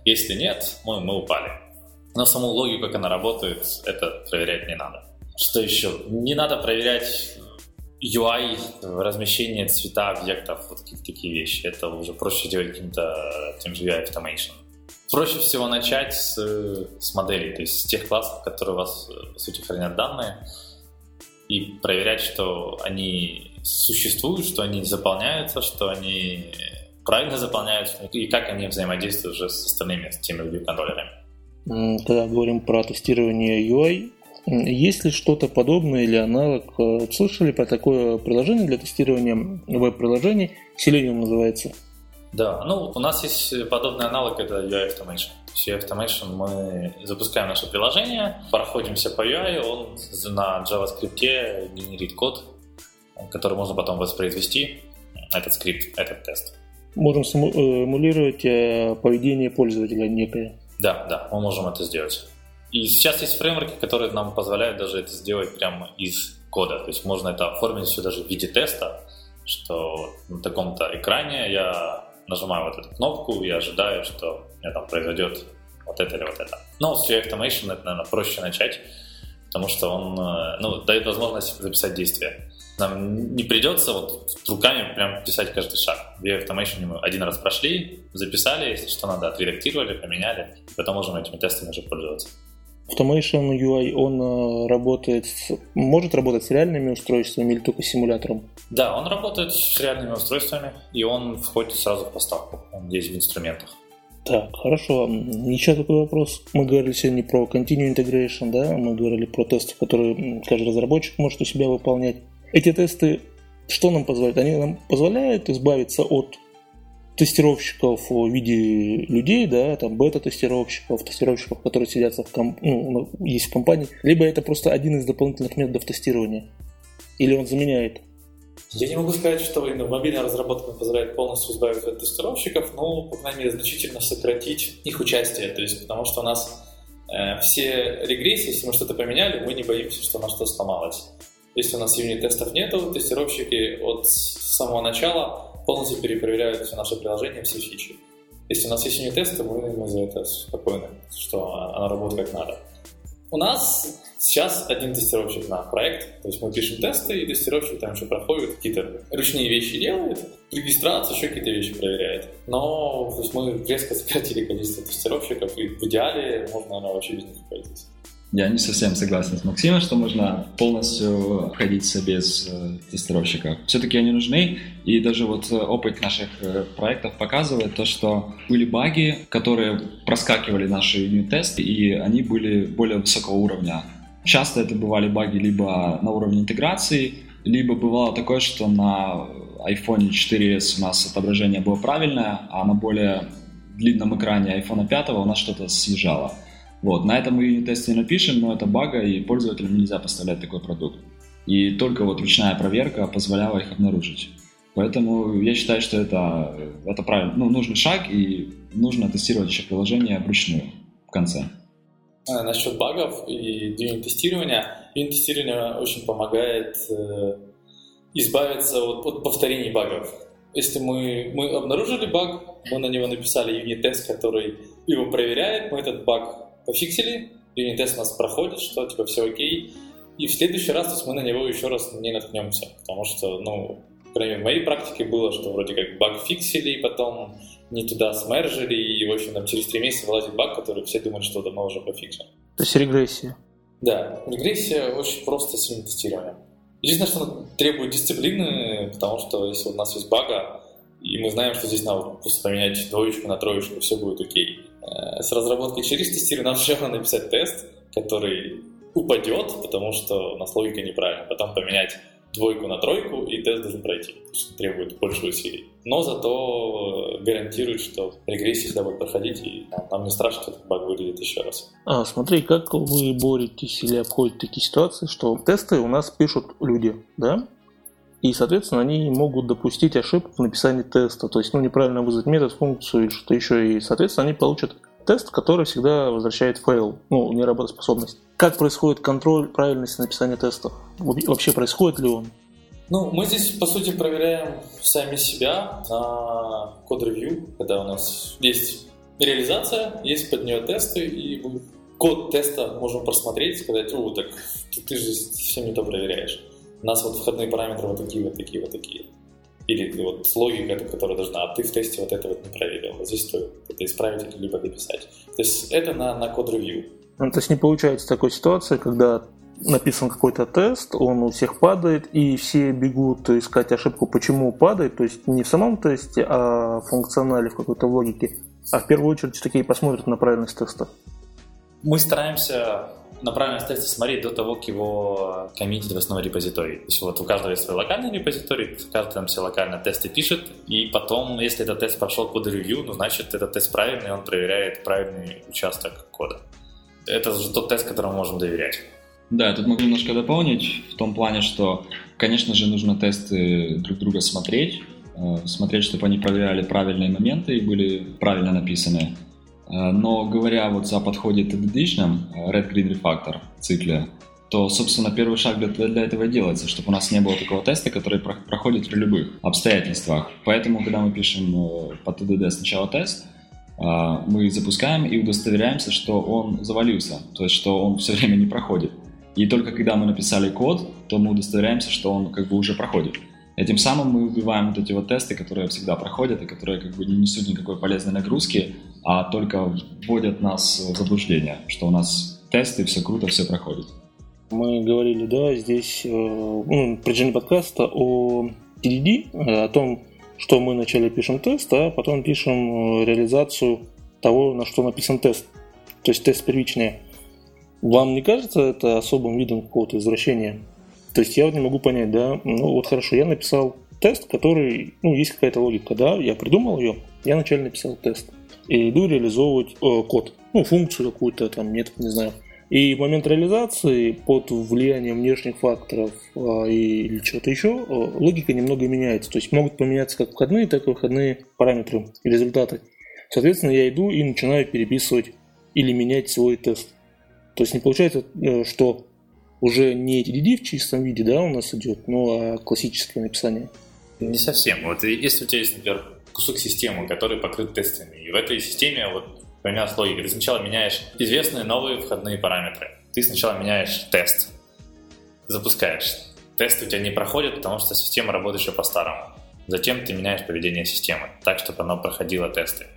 Если нет, мы, мы упали. Но саму логику, как она работает, это проверять не надо. Что еще? Не надо проверять UI, размещение цвета объектов, вот какие-то такие вещи. Это уже проще делать каким-то тем же UI Automation. Проще всего начать с, с моделей, то есть с тех классов, которые у вас, по сути, хранят данные, и проверять, что они существуют, что они заполняются, что они правильно заполняются, и как они взаимодействуют уже с остальными, с теми view-контроллерами. Когда говорим про тестирование UI, есть ли что-то подобное или аналог? Э, слышали про такое приложение для тестирования веб-приложений? Selenium называется. Да, ну у нас есть подобный аналог, это UI Automation. UI Automation мы запускаем наше приложение, проходимся по UI, он на JavaScript генерит код, который можно потом воспроизвести, этот скрипт, этот тест. Можем симулировать э, поведение пользователя некое. Да, да, мы можем это сделать. И сейчас есть фреймворки, которые нам позволяют даже это сделать прямо из кода. То есть можно это оформить все даже в виде теста, что на таком-то экране я нажимаю вот эту кнопку и ожидаю, что у меня там произойдет вот это или вот это. Но с UI Automation это, наверное, проще начать, потому что он э, ну, дает возможность записать действия. Нам не придется вот руками прям писать каждый шаг. В UI Automation мы один раз прошли, записали, если что надо, отредактировали, поменяли, и потом можем этими тестами уже пользоваться. Automation UI, он э, работает, с, может работать с реальными устройствами или только с симулятором? Да, он работает с реальными устройствами, и он входит сразу в поставку, он здесь в инструментах. Так, хорошо. Еще такой вопрос. Мы говорили сегодня про Continue Integration, да? Мы говорили про тесты, которые каждый разработчик может у себя выполнять. Эти тесты что нам позволяют? Они нам позволяют избавиться от тестировщиков в виде людей, да, там бета-тестировщиков, тестировщиков, которые сидят в ком- ну, есть в компании, либо это просто один из дополнительных методов тестирования, или он заменяет? Я не могу сказать, что именно мобильная разработка позволяет полностью избавиться от тестировщиков, но, по крайней мере, значительно сократить их участие. То есть, потому что у нас э, все регрессии, если мы что-то поменяли, мы не боимся, что у нас что-то сломалось. Если у нас юнит-тестов нету, тестировщики от самого начала полностью перепроверяют все наше приложение, все фичи. Если у нас есть юнит-тесты, мы, мы за это спокойны, что оно работает как надо. У нас сейчас один тестировщик на проект, то есть мы пишем тесты, и тестировщик там еще проходит, какие-то ручные вещи делает, регистрацию, еще какие-то вещи проверяет. Но то есть мы резко сократили количество тестировщиков, и в идеале можно, наверное, вообще без них обойтись. Я не совсем согласен с Максимом, что можно полностью обходиться без э, тестировщиков. Все-таки они нужны, и даже вот э, опыт наших э, проектов показывает то, что были баги, которые проскакивали наши юнит-тесты, и они были более высокого уровня. Часто это бывали баги либо на уровне интеграции, либо бывало такое, что на iPhone 4s у нас отображение было правильное, а на более длинном экране iPhone 5 у нас что-то съезжало. Вот, на этом мы юнит-тест не напишем, но это бага, и пользователям нельзя поставлять такой продукт. И только вот ручная проверка позволяла их обнаружить. Поэтому я считаю, что это, это правильно, ну, нужный шаг, и нужно тестировать еще приложение вручную в конце. А, насчет багов и юнит-тестирования. Юнит-тестирование очень помогает э, избавиться от, от повторений багов. Если мы, мы обнаружили баг, мы на него написали юнит-тест, который его проверяет, мы этот баг пофиксили, юнит-тест у нас проходит, что типа все окей, и в следующий раз то есть мы на него еще раз не наткнемся, потому что, ну, в моей практике было, что вроде как баг фиксили, и потом не туда смержили, и, в общем, там через три месяца вылазит баг, который все думают, что давно уже пофиксил. То есть регрессия. Да, регрессия очень просто с тестированием. Единственное, что она требует дисциплины, потому что если у нас есть бага, и мы знаем, что здесь надо просто поменять двоечку на троечку, все будет окей. Э, с разработкой через тестирование нам сначала написать тест, который упадет, потому что у нас логика неправильная. Потом поменять двойку на тройку, и тест должен пройти, что требует больше усилий. Но зато гарантирует, что регрессии всегда будут проходить, и нам не страшно, что этот баг выглядит еще раз. А, смотри, как вы боретесь или обходите такие ситуации, что тесты у нас пишут люди, да? И, соответственно, они могут допустить ошибку в написании теста, то есть, ну, неправильно вызвать метод, функцию или что-то еще, и, соответственно, они получат тест, который всегда возвращает fail, ну, неработоспособность. Как происходит контроль правильности написания тестов? Вообще происходит ли он? Ну, мы здесь, по сути, проверяем сами себя на код-ревью, когда у нас есть реализация, есть под нее тесты, и код теста можем просмотреть, сказать, о, так ты, же все не то проверяешь у нас вот входные параметры вот такие, вот такие, вот такие. Или вот логика, которая должна, а ты в тесте вот это вот не проверил. Вот здесь стоит это исправить либо дописать. То есть это на, на код-ревью. Ну, то есть не получается такой ситуации, когда написан какой-то тест, он у всех падает, и все бегут искать ошибку, почему падает, то есть не в самом тесте, а в функционале, в какой-то логике, а в первую очередь все-таки посмотрят на правильность теста. Мы стараемся на правильность теста смотреть до того, как его коммитить в основной репозиторий. То есть вот у каждого есть свой локальный репозиторий, каждый там все локально тесты пишет, и потом, если этот тест прошел код-ревью, ну, значит, этот тест правильный, он проверяет правильный участок кода. Это же тот тест, которому можем доверять. Да, тут могу немножко дополнить в том плане, что, конечно же, нужно тесты друг друга смотреть, э, смотреть, чтобы они проверяли правильные моменты и были правильно написаны. Э, но говоря вот за подходе TDD-шном, э, Red Grid Refactor цикле, то, собственно, первый шаг для, для этого делается, чтобы у нас не было такого теста, который про, проходит при любых обстоятельствах. Поэтому, когда мы пишем э, по TDD сначала тест, мы запускаем и удостоверяемся, что он завалился, то есть что он все время не проходит. И только когда мы написали код, то мы удостоверяемся, что он как бы уже проходит. Этим самым мы убиваем вот эти вот тесты, которые всегда проходят и которые как бы не несут никакой полезной нагрузки, а только вводят нас в заблуждение, что у нас тесты, все круто, все проходит. Мы говорили, да, здесь, э, ну, при подкаста о TDD, э, о том, что мы вначале пишем тест, а потом пишем э, реализацию того, на что написан тест. То есть тест первичный. Вам не кажется это особым видом какого-то извращения? То есть я вот не могу понять, да, ну вот хорошо, я написал тест, который, ну, есть какая-то логика, да, я придумал ее, я вначале написал тест и иду реализовывать э, код, ну, функцию какую-то, там, метод, не знаю. И в момент реализации под влиянием внешних факторов э, или чего-то еще э, логика немного меняется. То есть могут поменяться как входные, так и выходные параметры и результаты. Соответственно, я иду и начинаю переписывать или менять свой тест. То есть не получается, э, что уже не TDD в чистом виде, да, у нас идет, но а классическое написание. Не совсем. Вот если у тебя есть, например, кусок системы, который покрыт тестами, и в этой системе вот поменялась логика. Ты сначала меняешь известные новые входные параметры. Ты сначала меняешь тест, запускаешь. Тесты у тебя не проходят, потому что система работает еще по-старому. Затем ты меняешь поведение системы, так, чтобы оно проходило тесты.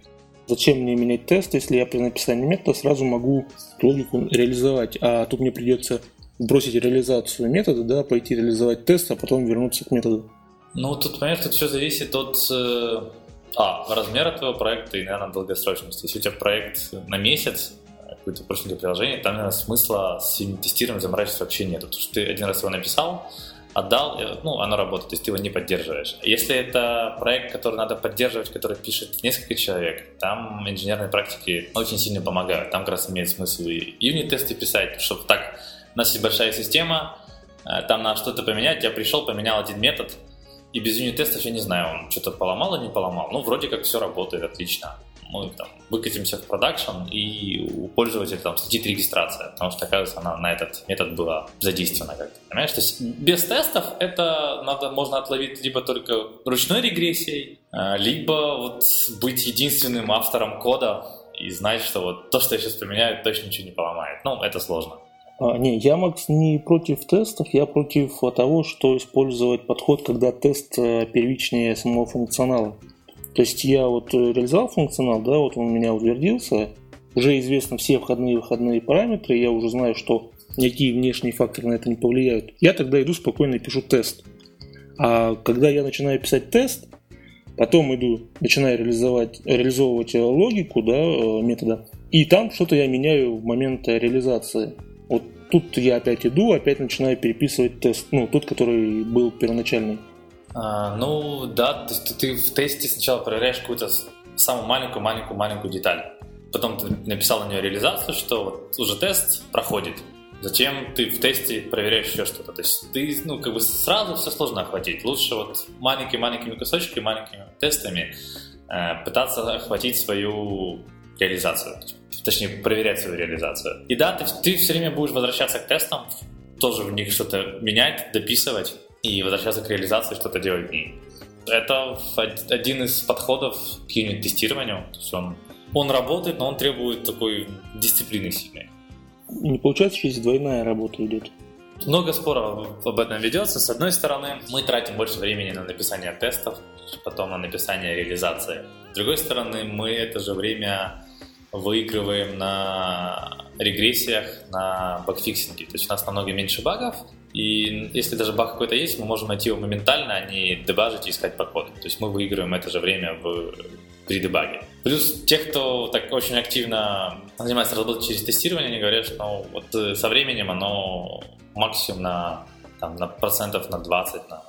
Зачем мне менять тест, если я при написании метода сразу могу логику реализовать, а тут мне придется бросить реализацию метода, да, пойти реализовать тест, а потом вернуться к методу? Ну, тут, понимаешь, тут все зависит от э, а, размера твоего проекта и, наверное, долгосрочности. Если у тебя проект на месяц, какое-то простенькое приложение, там, наверное, смысла с тестированием заморачиваться вообще нет. Потому что ты один раз его написал, отдал, ну, оно работает, то есть ты его не поддерживаешь. Если это проект, который надо поддерживать, который пишет несколько человек, там инженерные практики очень сильно помогают. Там как раз имеет смысл и юнит-тесты писать, чтобы так у нас есть большая система, э, там надо что-то поменять, я пришел, поменял один метод, и без юнит-тестов я не знаю, он что-то поломал или не поломал. Ну, вроде как все работает отлично. Мы там выкатимся в продакшн, и у пользователя там слетит регистрация, потому что, оказывается, она на этот метод была задействована как-то. Понимаешь? То есть без тестов это надо, можно отловить либо только ручной регрессией, э, либо вот быть единственным автором кода и знать, что вот то, что я сейчас поменяю, точно ничего не поломает. Ну, это сложно. А, не, я, Макс, не против тестов, я против того, что использовать подход, когда тест э, первичнее самого функционала. То есть я вот э, реализовал функционал, да, вот он у меня утвердился, уже известны все входные и выходные параметры, я уже знаю, что никакие внешние факторы на это не повлияют. Я тогда иду спокойно и пишу тест. А когда я начинаю писать тест, потом иду, начинаю реализовать, реализовывать логику да, э, метода, и там что-то я меняю в момент реализации. Тут я опять иду, опять начинаю переписывать тест, ну, тот, который был первоначальный. А, ну, да, то есть ты в тесте сначала проверяешь какую-то самую маленькую-маленькую-маленькую деталь. Потом ты написал на нее реализацию, что вот уже тест проходит. Зачем ты в тесте проверяешь еще что-то? То есть ты, ну, как бы сразу все сложно охватить. Лучше вот маленькими-маленькими кусочками, маленькими тестами э, пытаться охватить свою реализацию. Точнее, проверять свою реализацию. И да, ты, ты все время будешь возвращаться к тестам, тоже в них что-то менять, дописывать и возвращаться к реализации, что-то делать в ней. Это один из подходов к юнит-тестированию. То есть он, он работает, но он требует такой дисциплины сильной. Не получается, что здесь двойная работа идет? Много споров об этом ведется. С одной стороны, мы тратим больше времени на написание тестов, потом на написание реализации. С другой стороны, мы это же время выигрываем на регрессиях, на багфиксинге. То есть у нас намного меньше багов, и если даже баг какой-то есть, мы можем найти его моментально, а не дебажить и искать подход. То есть мы выигрываем это же время в при дебаге. Плюс те, кто так очень активно занимается разработкой через тестирование, они говорят, что ну, вот э, со временем оно максимум на, там, на процентов на 20, на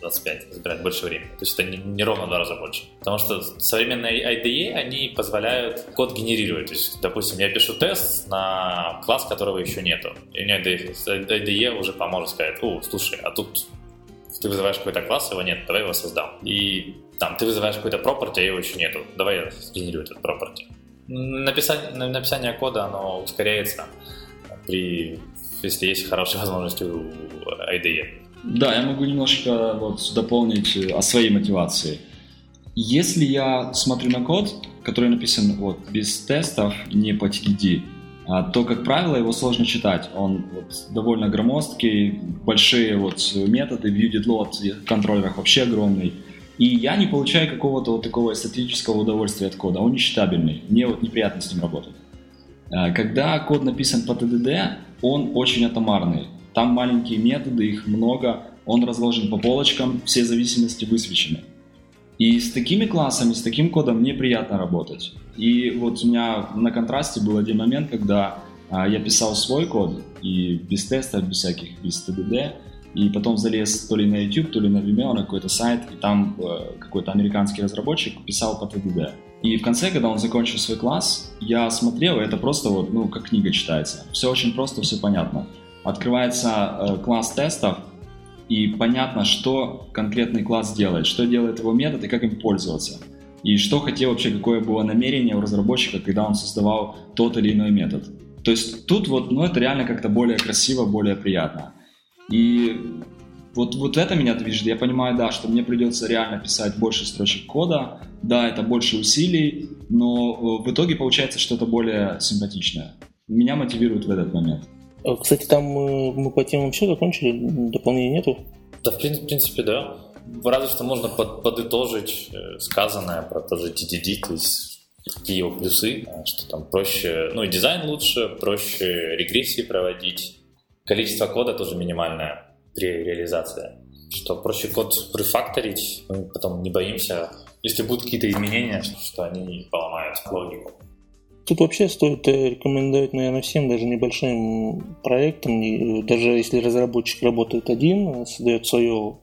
25 забирает больше времени. То есть это не, не ровно в два раза больше. Потому что современные IDE, они позволяют код генерировать. То есть, допустим, я пишу тест на класс, которого еще нету. И мне IDE уже поможет сказать, о, слушай, а тут ты вызываешь какой-то класс, его нет, давай его создам. И там ты вызываешь какой-то property, а его еще нету, давай я сгенерирую этот property. Написание, написание кода, оно ускоряется при, если есть хорошие возможности у IDE. Да, я могу немножко вот дополнить э, о своей мотивации. Если я смотрю на код, который написан вот без тестов, не по TDD, а, то, как правило, его сложно читать. Он вот, довольно громоздкий, большие вот методы, view в контроллерах вообще огромный. И я не получаю какого-то вот такого эстетического удовольствия от кода. Он нечитабельный. Мне вот неприятно с ним работать. А, когда код написан по TDD, он очень атомарный. Там маленькие методы, их много. Он разложен по полочкам, все зависимости высвечены. И с такими классами, с таким кодом мне приятно работать. И вот у меня на контрасте был один момент, когда а, я писал свой код, и без тестов, без всяких, без TDD, и потом залез то ли на YouTube, то ли на Vimeo, на какой-то сайт, и там э, какой-то американский разработчик писал по TDD. И в конце, когда он закончил свой класс, я смотрел, и это просто вот, ну, как книга читается. Все очень просто, все понятно. Открывается э, класс тестов, и понятно, что конкретный класс делает, что делает его метод и как им пользоваться. И что хотел вообще, какое было намерение у разработчика, когда он создавал тот или иной метод. То есть тут вот, ну, это реально как-то более красиво, более приятно. И вот, вот это меня движет. Я понимаю, да, что мне придется реально писать больше строчек кода. Да, это больше усилий, но в итоге получается что-то более симпатичное. Меня мотивирует в этот момент. Э, кстати, там мы, мы по темам все закончили, дополнений нету? Да, в принципе, да. Разве что можно под, подытожить э, сказанное про то же TDD, то есть какие его плюсы, э, что там проще, ну и дизайн лучше, проще регрессии проводить, количество кода тоже минимальное при реализации, что проще код префакторить, мы потом не боимся, если будут какие-то изменения, что они поломают логику. Тут вообще стоит э, рекомендовать, наверное, всем, даже небольшим проектам, э, даже если разработчик работает один, создает свое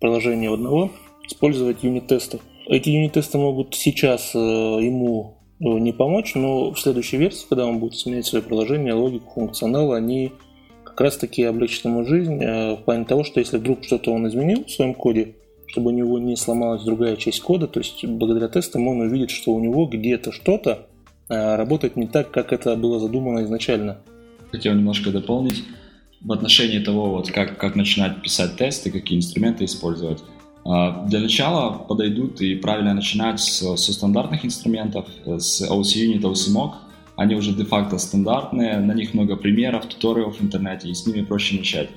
приложение одного, использовать юнит-тесты. Эти юнит-тесты могут сейчас э, ему не помочь, но в следующей версии, когда он будет изменять свое приложение, логику, функционал, они как раз таки облегчат ему жизнь в плане того, что если вдруг что-то он изменил в своем коде, чтобы у него не сломалась другая часть кода, то есть благодаря тестам он увидит, что у него где-то что-то Э, работает не так, как это было задумано изначально. Хотел немножко дополнить в отношении того, вот как, как начинать писать тесты, какие инструменты использовать. А, для начала подойдут и правильно начинать с, со стандартных инструментов, с OC Unit, OC Они уже де-факто стандартные, на них много примеров, туториалов в интернете, и с ними проще начать.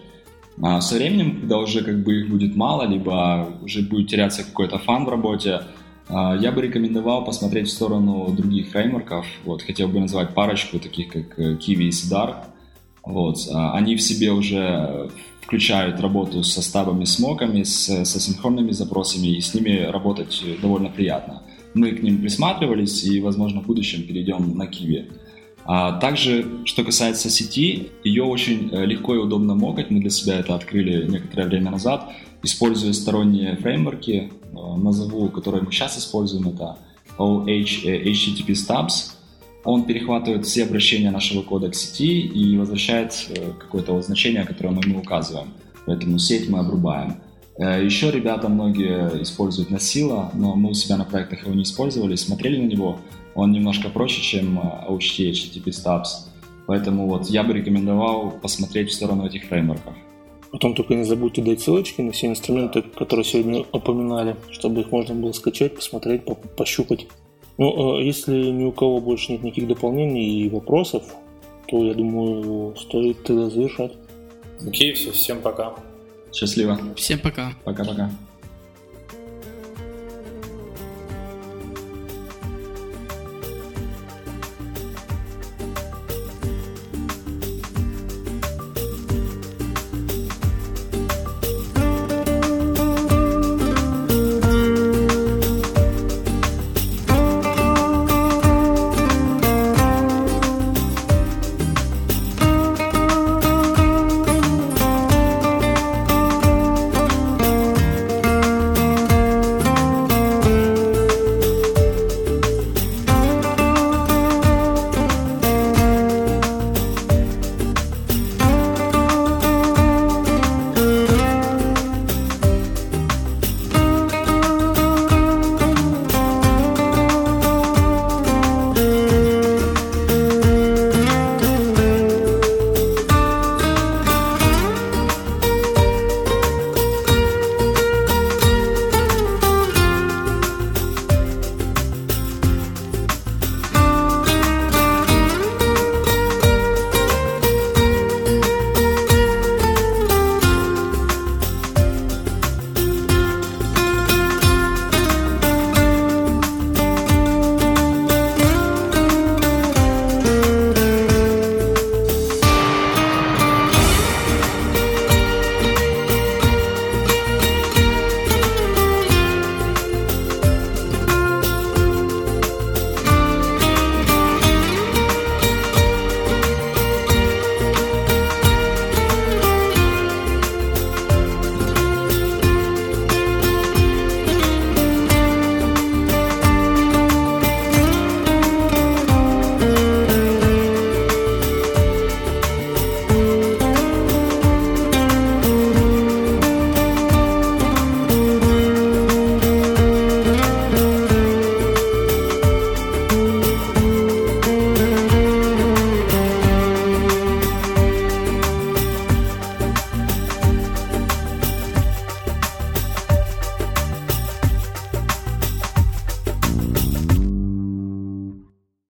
А со временем, когда уже как бы их будет мало, либо уже будет теряться какой-то фан в работе, я бы рекомендовал посмотреть в сторону других фреймворков. Вот, хотел бы назвать парочку, таких как э, Kiwi и Sidar. Вот, а, они в себе уже включают работу со стабами, смоками, с, со синхронными запросами, и с ними работать довольно приятно. Мы к ним присматривались, и, возможно, в будущем перейдем на Kiwi. А также, что касается сети, ее очень э, легко и удобно мокать. Мы для себя это открыли некоторое время назад, используя сторонние фреймворки. Э, назову, которые мы сейчас используем, это OH, э, HTTP Stubs. Он перехватывает все обращения нашего кода к сети и возвращает какое-то вот значение, которое мы ему указываем. Поэтому сеть мы обрубаем. Еще ребята многие используют Насила, но мы у себя на проектах его не использовали, смотрели на него – он немножко проще, чем OHT, э, HTTP Stubs. Поэтому вот я бы рекомендовал посмотреть в сторону этих фреймворков. Потом только не забудьте дать ссылочки на все инструменты, которые сегодня упоминали, чтобы их можно было скачать, посмотреть, пощупать. Ну, э, если ни у кого больше нет никаких дополнений и вопросов, то, я думаю, стоит тогда завершать. Окей, все, всем пока. Счастливо. Всем пока. Пока-пока.